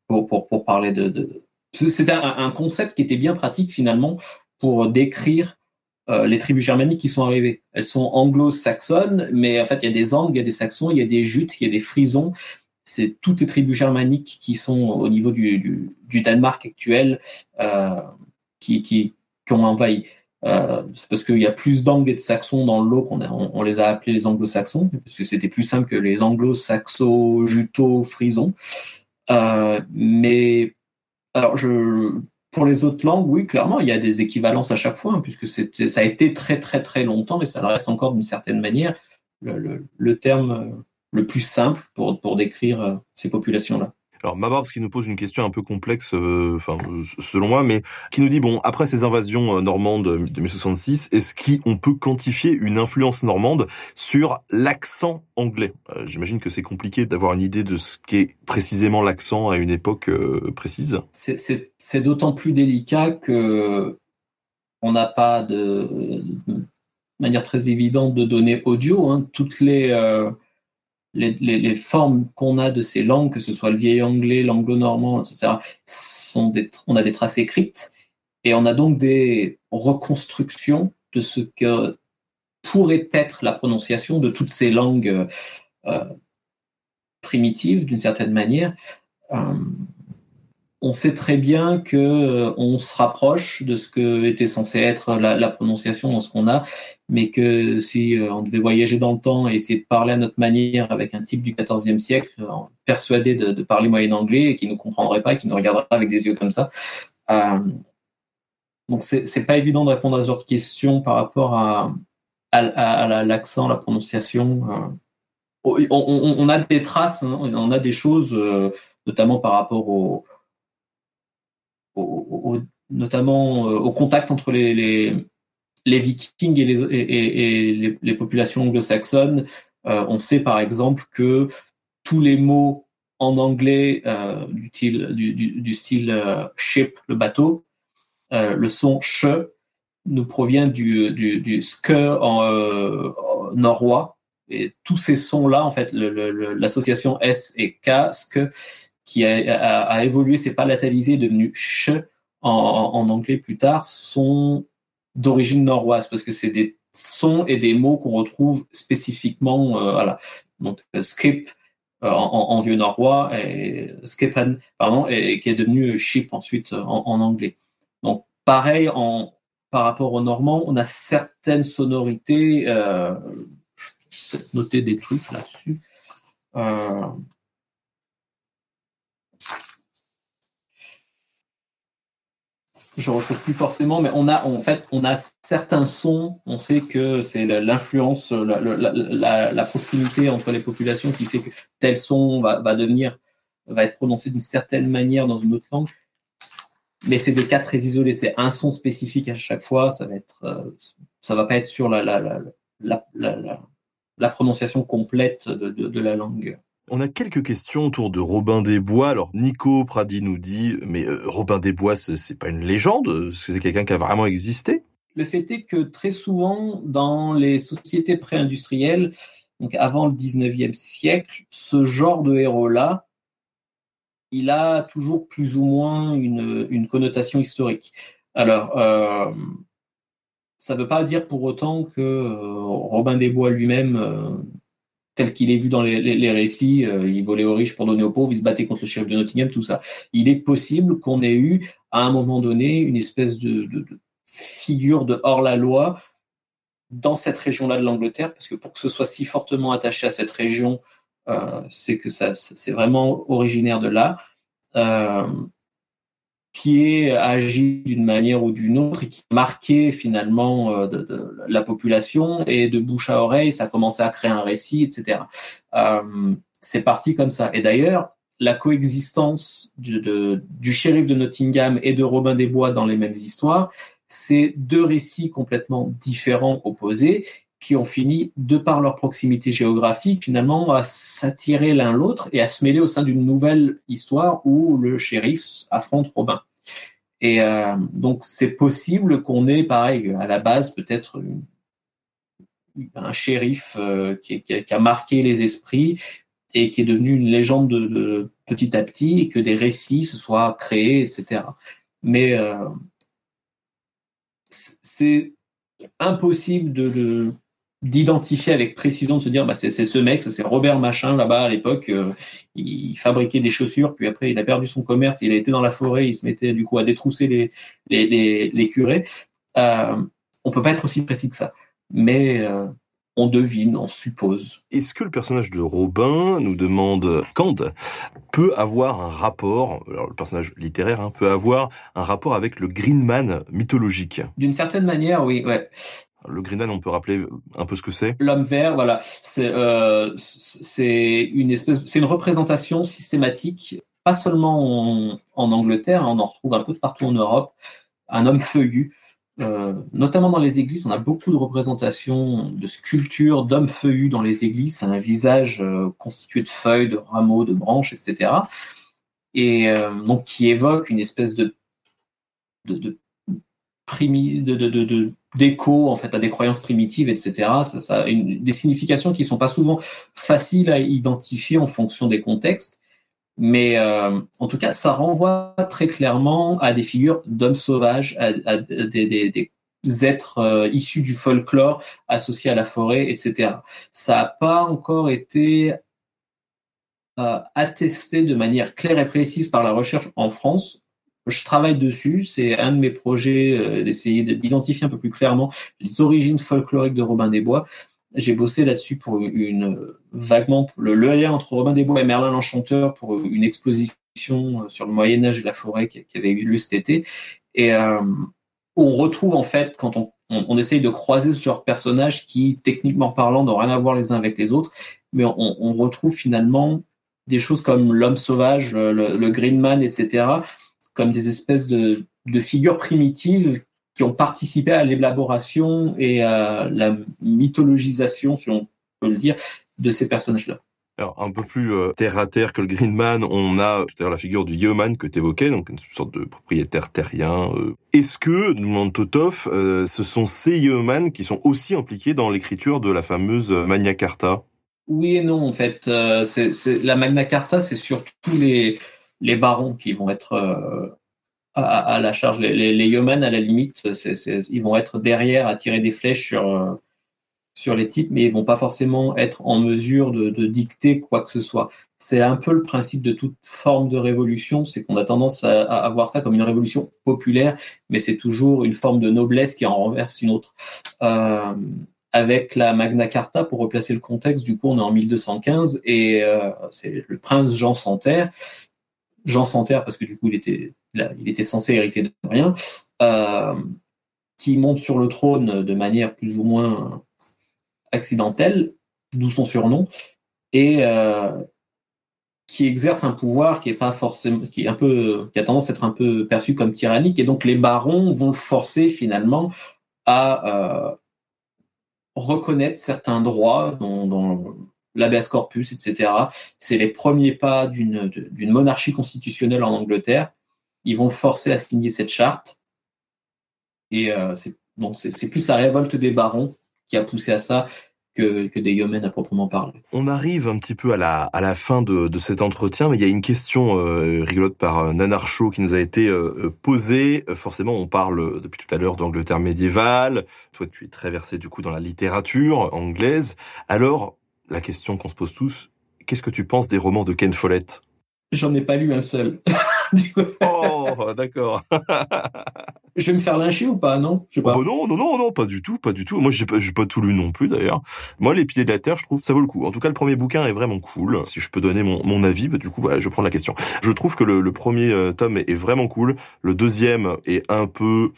pour, pour, pour, parler de... de... C'était un, un, concept qui était bien pratique finalement pour décrire euh, les tribus germaniques qui sont arrivées. Elles sont anglo-saxonnes, mais en fait, il y a des Angles, il y a des Saxons, il y a des Jutes, il y a des Frisons. C'est toutes les tribus germaniques qui sont au niveau du, du, du Danemark actuel euh, qui, qui, qui ont envahi. Euh, c'est parce qu'il y a plus d'Angles et de Saxons dans l'eau qu'on on, on, les a appelés les Anglo-Saxons, parce que c'était plus simple que les Anglo-Saxos, Juto, Frisons. Euh, mais alors, je, pour les autres langues, oui, clairement, il y a des équivalences à chaque fois, hein, puisque ça a été très très très longtemps, et ça reste encore d'une certaine manière le, le, le, terme le plus simple pour, pour décrire euh, ces populations-là.
Alors Mabarbs qui nous pose une question un peu complexe, euh, enfin selon moi, mais qui nous dit bon après ces invasions euh, normandes de 1066, est-ce qu'on peut quantifier une influence normande sur l'accent anglais? Euh, J'imagine que c'est compliqué d'avoir une idée de ce qu'est précisément l'accent à une époque euh, précise.
C'est d'autant plus délicat que on n'a pas de, manière très évidente de données audio. Hein. Toutes les euh, les, les, les formes qu'on a de ces langues, que ce soit le vieil anglais, l'anglo-normand, etc., sont des, on a des traces écrites et on a donc des reconstructions de ce que pourrait être la prononciation de toutes ces langues euh, primitives, d'une certaine manière. Euh, on sait très bien que euh, on se rapproche de ce que était censé être la, la prononciation dans ce qu'on a, mais que si euh, on devait voyager dans le temps et essayer de parler à notre manière avec un type du XIVe siècle, euh, persuadé de, de, parler moyen anglais et qui ne comprendrait pas et qui nous regarderait avec des yeux comme ça. Donc c'est pas évident de répondre à ce genre de questions par rapport à, à, à l'accent, la prononciation. On, on, on, a des traces, hein, on a des choses, notamment par rapport au notamment euh, au contact entre les, vikings et les, populations anglo-saxonnes. Euh, on sait par exemple que tous les mots en anglais euh, du, du, du, style ship, le bateau, le son ch nous provient du, du, du ske en, en norrois. Et tous ces sons-là, en fait, l'association S et K, ske, qui a, a, a évolué, c'est pas latalisé, devenu ch en, anglais plus tard, sont d'origine norroise parce que c'est des sons et des mots qu'on retrouve spécifiquement, euh, voilà. Donc euh, skip euh, en, vieux norrois et pardon, et, qui est devenu ship ensuite en, anglais. Donc pareil en par rapport au normand, on a certaines sonorités. Je vais noter des trucs là-dessus. Je retrouve plus forcément, mais on a en fait on a certains sons. On sait que c'est l'influence, la, proximité entre les populations qui fait que tel son va, devenir va être prononcé d'une certaine manière dans une autre langue. Mais c'est des cas très isolés. C'est un son spécifique à chaque fois. Ça va être, euh, ça va pas être sur la la, la, la, prononciation complète de, de la langue.
On a quelques questions autour de Robin des Bois. Alors Nico Pradi nous dit, mais euh, Robin des Bois, c'est pas une légende, que c'est quelqu'un qui a vraiment existé?
Le fait est que très souvent, dans les sociétés pré-industrielles, donc avant le 19e siècle, ce genre de héros-là, il a toujours plus ou moins une, connotation historique. Alors, euh, ça ne veut pas dire pour autant que euh, Robin des Bois lui-même tel qu'il est vu dans les, récits, euh, il volait aux riches pour donner aux pauvres, il se battait contre le shérif de Nottingham, tout ça. Il est possible qu'on ait eu, à un moment donné, une espèce de figure de hors-la-loi dans cette région-là de l'Angleterre, parce que pour que ce soit si fortement attaché à cette région, euh, c'est que ça, c'est vraiment originaire de là, euh, qui est agi d'une manière ou d'une autre et qui a marqué finalement euh, de, la population et de bouche à oreille, ça a commencé à créer un récit, etc. Euh, c'est parti comme ça. Et d'ailleurs, la coexistence du, du shérif de Nottingham et de Robin des Bois dans les mêmes histoires, c'est deux récits complètement différents, opposés, qui ont fini, de par leur proximité géographique, finalement, à s'attirer l'un l'autre et à se mêler au sein d'une nouvelle histoire où le shérif affronte Robin. Et euh, donc, c'est possible qu'on ait, pareil, à la base, peut-être un shérif euh, qui, qui, a marqué les esprits et qui est devenu une légende de, de, petit à petit et que des récits se soient créés, etc. Mais euh, c'est impossible de, de d'identifier avec précision, de se dire bah c'est ce mec, ça c'est Robert Machin là-bas à l'époque, euh, il fabriquait des chaussures, puis après il a perdu son commerce, il a été dans la forêt, il se mettait du coup à détrousser les les, les, les curés. Euh, on peut pas être aussi précis que ça, mais euh, on devine, on suppose.
Est-ce que le personnage de Robin, nous demande Kant, peut avoir un rapport, alors le personnage littéraire hein, peut avoir un rapport avec le Green Man mythologique?
D'une certaine manière, oui. Ouais.
Le Green on peut rappeler un peu ce que c'est?
L'homme vert, voilà, c'est euh, c'est une espèce, c'est une représentation systématique, pas seulement en, Angleterre, on en retrouve un peu partout en Europe, un homme feuillu. Euh, notamment dans les églises, on a beaucoup de représentations de sculptures d'hommes feuillus dans les églises. Un visage euh, constitué de feuilles, de rameaux, de branches, etc. Et donc qui évoque une espèce de de, de, de, de, d'écho en fait à des croyances primitives, etc. Ça, ça une, des significations qui sont pas souvent faciles à identifier en fonction des contextes, mais euh, en tout cas, ça renvoie très clairement à des figures d'hommes sauvages, à, à des, des, des, êtres euh, issus du folklore associés à la forêt, etc. Ça n'a pas encore été euh, attesté de manière claire et précise par la recherche en France je travaille dessus. C'est un de mes projets euh, d'essayer d'identifier un peu plus clairement les origines folkloriques de Robin des Bois. J'ai bossé là-dessus pour une vaguement le, lien entre Robin des Bois et Merlin l'Enchanteur pour une exposition euh, sur le Moyen Âge et la forêt qui, avait eu lieu cet été. Et euh, on retrouve en fait quand on, on, on, essaye de croiser ce genre de personnages qui, techniquement parlant, n'ont rien à voir les uns avec les autres, mais on, on retrouve finalement des choses comme l'homme sauvage, le, le Green Man, etc comme des espèces de, de figures primitives qui ont participé à l'élaboration et à la mythologisation, si on peut le dire, de ces personnages-là.
Alors, un peu plus euh, terre à terre que le Green Man, on a tout à l'heure la figure du yeoman que tu évoquais, donc une sorte de propriétaire terrien. Euh. Est-ce que, nous demande Totov, euh, ce sont ces yeoman qui sont aussi impliqués dans l'écriture de la fameuse Magna Carta?
Oui et non, en fait. C'est, la Magna Carta, c'est surtout les, les barons qui vont être euh, à, à, la charge. Les, les, les yeomen, à la limite, c'est, c'est, ils vont être derrière à tirer des flèches sur, euh, sur les types, mais ils vont pas forcément être en mesure de, de, dicter quoi que ce soit. C'est un peu le principe de toute forme de révolution, c'est qu'on a tendance à, à, voir ça comme une révolution populaire, mais c'est toujours une forme de noblesse qui en renverse une autre. Euh, avec la Magna Carta, pour replacer le contexte, du coup, on est en 1215 et euh, c'est le prince Jean Santerre Jean Santerre, parce que du coup il était, il était censé hériter de rien, euh, qui monte sur le trône de manière plus ou moins accidentelle, d'où son surnom, et euh, qui exerce un pouvoir qui est pas forcément, qui un peu, qui a tendance à être un peu perçu comme tyrannique, et donc les barons vont le forcer finalement à euh, reconnaître certains droits dont, dont l'habeas corpus, etc. C'est les premiers pas d'une monarchie constitutionnelle en Angleterre. Ils vont forcer à signer cette charte. Et euh, c'est plus la révolte des barons qui a poussé à ça que, que des yeomen à proprement parler.
On arrive un petit peu à la, à la fin de, de cet entretien, mais il y a une question euh, rigolote par euh, Nanarcho qui nous a été posée. Forcément, on parle depuis tout à l'heure d'Angleterre médiévale. Toi, tu es très versé du coup dans la littérature anglaise. Alors, la question qu'on se pose tous, qu'est-ce que tu penses des romans de Ken Follett?
J'en ai pas lu un seul. [laughs]
oh, d'accord. [laughs]
Je vais me faire lyncher ou pas, non?
Je sais pas. Oh bah non, non, non, non, pas du tout, pas du tout. Moi, j'ai pas, pas tout lu non plus d'ailleurs. Moi, Les Pieds de la Terre, je trouve ça vaut le coup. En tout cas, le premier bouquin est vraiment cool. Si je peux donner mon, mon avis, bah, du coup, voilà, je prends la question. Je trouve que le, le premier euh, tome est, est vraiment cool. Le deuxième est un peu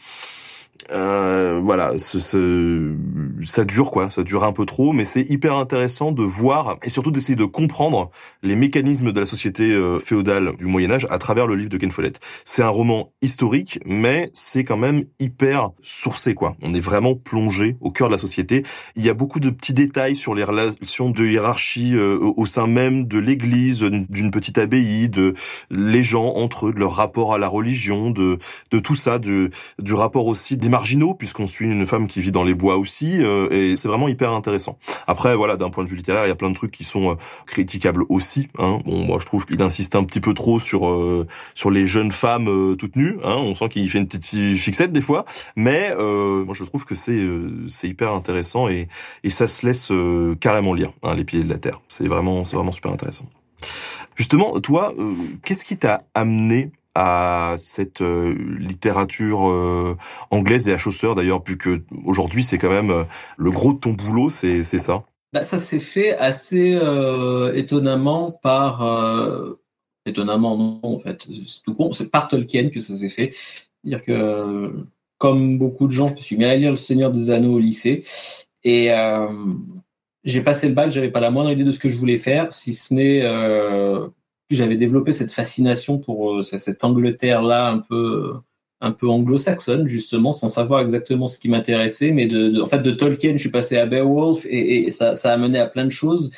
euh, voilà, ce, ce, ça dure quoi, ça dure un peu trop, mais c'est hyper intéressant de voir et surtout d'essayer de comprendre les mécanismes de la société euh, féodale du Moyen Âge à travers le livre de Ken Follett. C'est un roman historique, mais c'est quand même hyper sourcé quoi. On est vraiment plongé au cœur de la société. Il y a beaucoup de petits détails sur les relations de hiérarchie euh, au sein même de l'Église, d'une petite abbaye, de les gens entre eux, de leur rapport à la religion, de tout ça, du rapport aussi des marginaux puisqu'on suit une femme qui vit dans les bois aussi euh, et c'est vraiment hyper intéressant. Après voilà, d'un point de vue littéraire, il y a plein de trucs qui sont euh, critiquables aussi. Hein. Bon, moi je trouve qu'il insiste un petit peu trop sur euh, sur les jeunes femmes toutes nues. Hein. On sent qu'il fait une petite fixette des fois, mais moi je trouve que c'est c'est hyper intéressant et et ça se laisse carrément lire. Hein, les pieds de la terre. C'est vraiment c'est vraiment super intéressant. Justement, toi, qu'est-ce qui t'a amené à cette euh, littérature euh, anglaise et à Chaucer d'ailleurs, puisque aujourd'hui c'est quand même euh, le gros de ton boulot, c'est ça?
Bah, ça s'est fait assez étonnamment par étonnamment non en fait. C'est tout con c'est par Tolkien que ça s'est fait. Dire que comme beaucoup de gens je me suis mis à lire le Seigneur des Anneaux au lycée. Et j'ai passé le bac j'avais pas la moindre idée de ce que je voulais faire si ce n'est j'avais développé cette fascination pour euh, cette Angleterre-là un peu un peu anglo-saxonne justement, sans savoir exactement ce qui m'intéressait, mais de, en fait de Tolkien, je suis passé à Beowulf et, ça, a mené à plein de choses.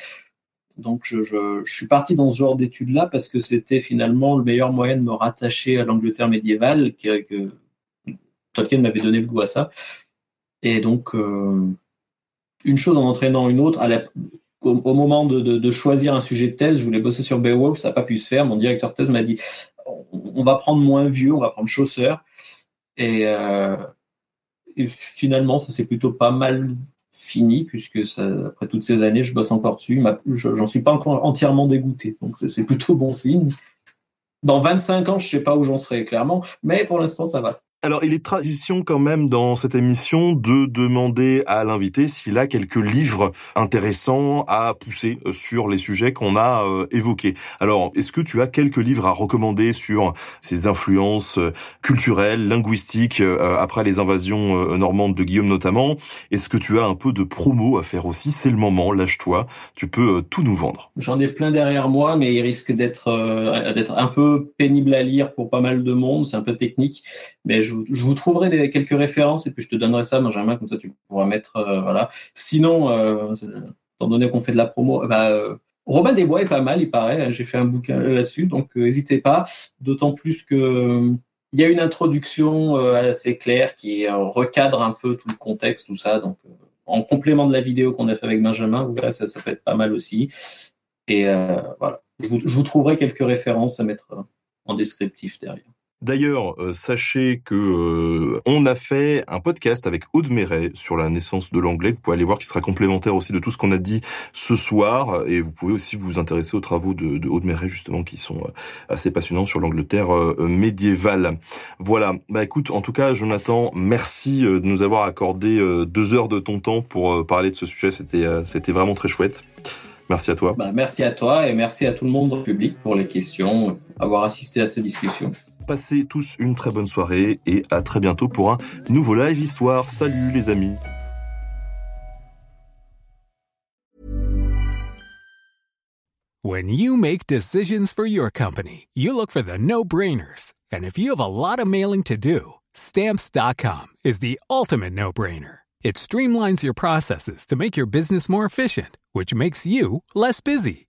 Donc je, suis parti dans ce genre d'études-là parce que c'était finalement le meilleur moyen de me rattacher à l'Angleterre médiévale, que Tolkien m'avait donné le goût à ça. Et donc euh, une chose en entraînant une autre, à la, au, moment de, choisir un sujet de thèse, je voulais bosser sur Beowulf, ça n'a pas pu se faire. Mon directeur de thèse m'a dit on, va prendre moins vieux, on va prendre Chaucer. Euh, et, finalement, ça s'est plutôt pas mal fini, puisque après toutes ces années, je bosse encore dessus. J'en suis pas encore entièrement dégoûté, donc c'est plutôt bon signe. Dans 25 ans, je sais pas où j'en serai clairement, mais pour l'instant, ça va.
Alors, il est tradition quand même dans cette émission de demander à l'invité s'il a quelques livres intéressants à pousser euh, sur les sujets qu'on a euh, évoqués. Alors, est-ce que tu as quelques livres à recommander sur ces influences euh, culturelles, linguistiques, après les invasions normandes de Guillaume notamment? Est-ce que tu as un peu de promo à faire aussi? C'est le moment, lâche-toi, tu peux tout nous vendre.
J'en ai plein derrière moi, mais il risque d'être d'être un peu pénible à lire pour pas mal de monde, c'est un peu technique, mais je je, vous trouverai quelques références et puis je te donnerai ça, Benjamin, comme ça tu pourras mettre. Euh, voilà. Sinon, euh, étant donné qu'on fait de la promo, bah, Robin Desbois est pas mal, il paraît. J'ai fait un bouquin là-dessus, donc n'hésitez pas. D'autant plus que il y a une introduction assez claire qui recadre un peu tout le contexte, tout ça. Donc, en complément de la vidéo qu'on a fait avec Benjamin, ça, peut être pas mal aussi. Et voilà, je vous trouverai quelques références à mettre en descriptif derrière.
D'ailleurs, euh, sachez que euh, on a fait un podcast avec Aude Méret sur la naissance de l'anglais. Vous pouvez aller voir qui sera complémentaire aussi de tout ce qu'on a dit ce soir. Et vous pouvez aussi vous intéresser aux travaux de, de Aude justement, qui sont euh, assez passionnants sur l'Angleterre médiévale. Voilà. Bah écoute, en tout cas, Jonathan, merci de nous avoir accordé deux heures de ton temps pour parler de ce sujet. C'était c'était vraiment très chouette. Merci à toi.
Bah, merci à toi et merci à tout le monde au public pour les questions, avoir assisté à cette discussion.
Passez tous une très bonne soirée et à très bientôt pour un nouveau live histoire. Salut les amis.
When you make decisions for your company, you look for the no-brainers. And if you have a lot of mailing to do, stamps.com is the ultimate no-brainer. It streamlines your processes to make your business more efficient, which makes you less busy.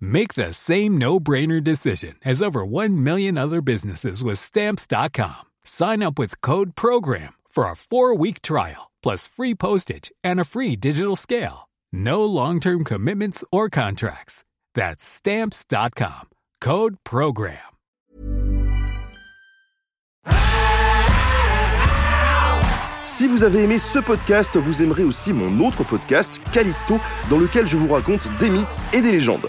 Make the same no-brainer decision as over 1 million other businesses with stamps.com. Sign up with code program for a 4-week trial. plus free postage and a free digital scale. No long term commitments or contracts. That's stamps.com. Code Program.
Si vous avez aimé ce podcast, vous aimerez aussi mon autre podcast, Calisto dans lequel je vous raconte des mythes et des légendes.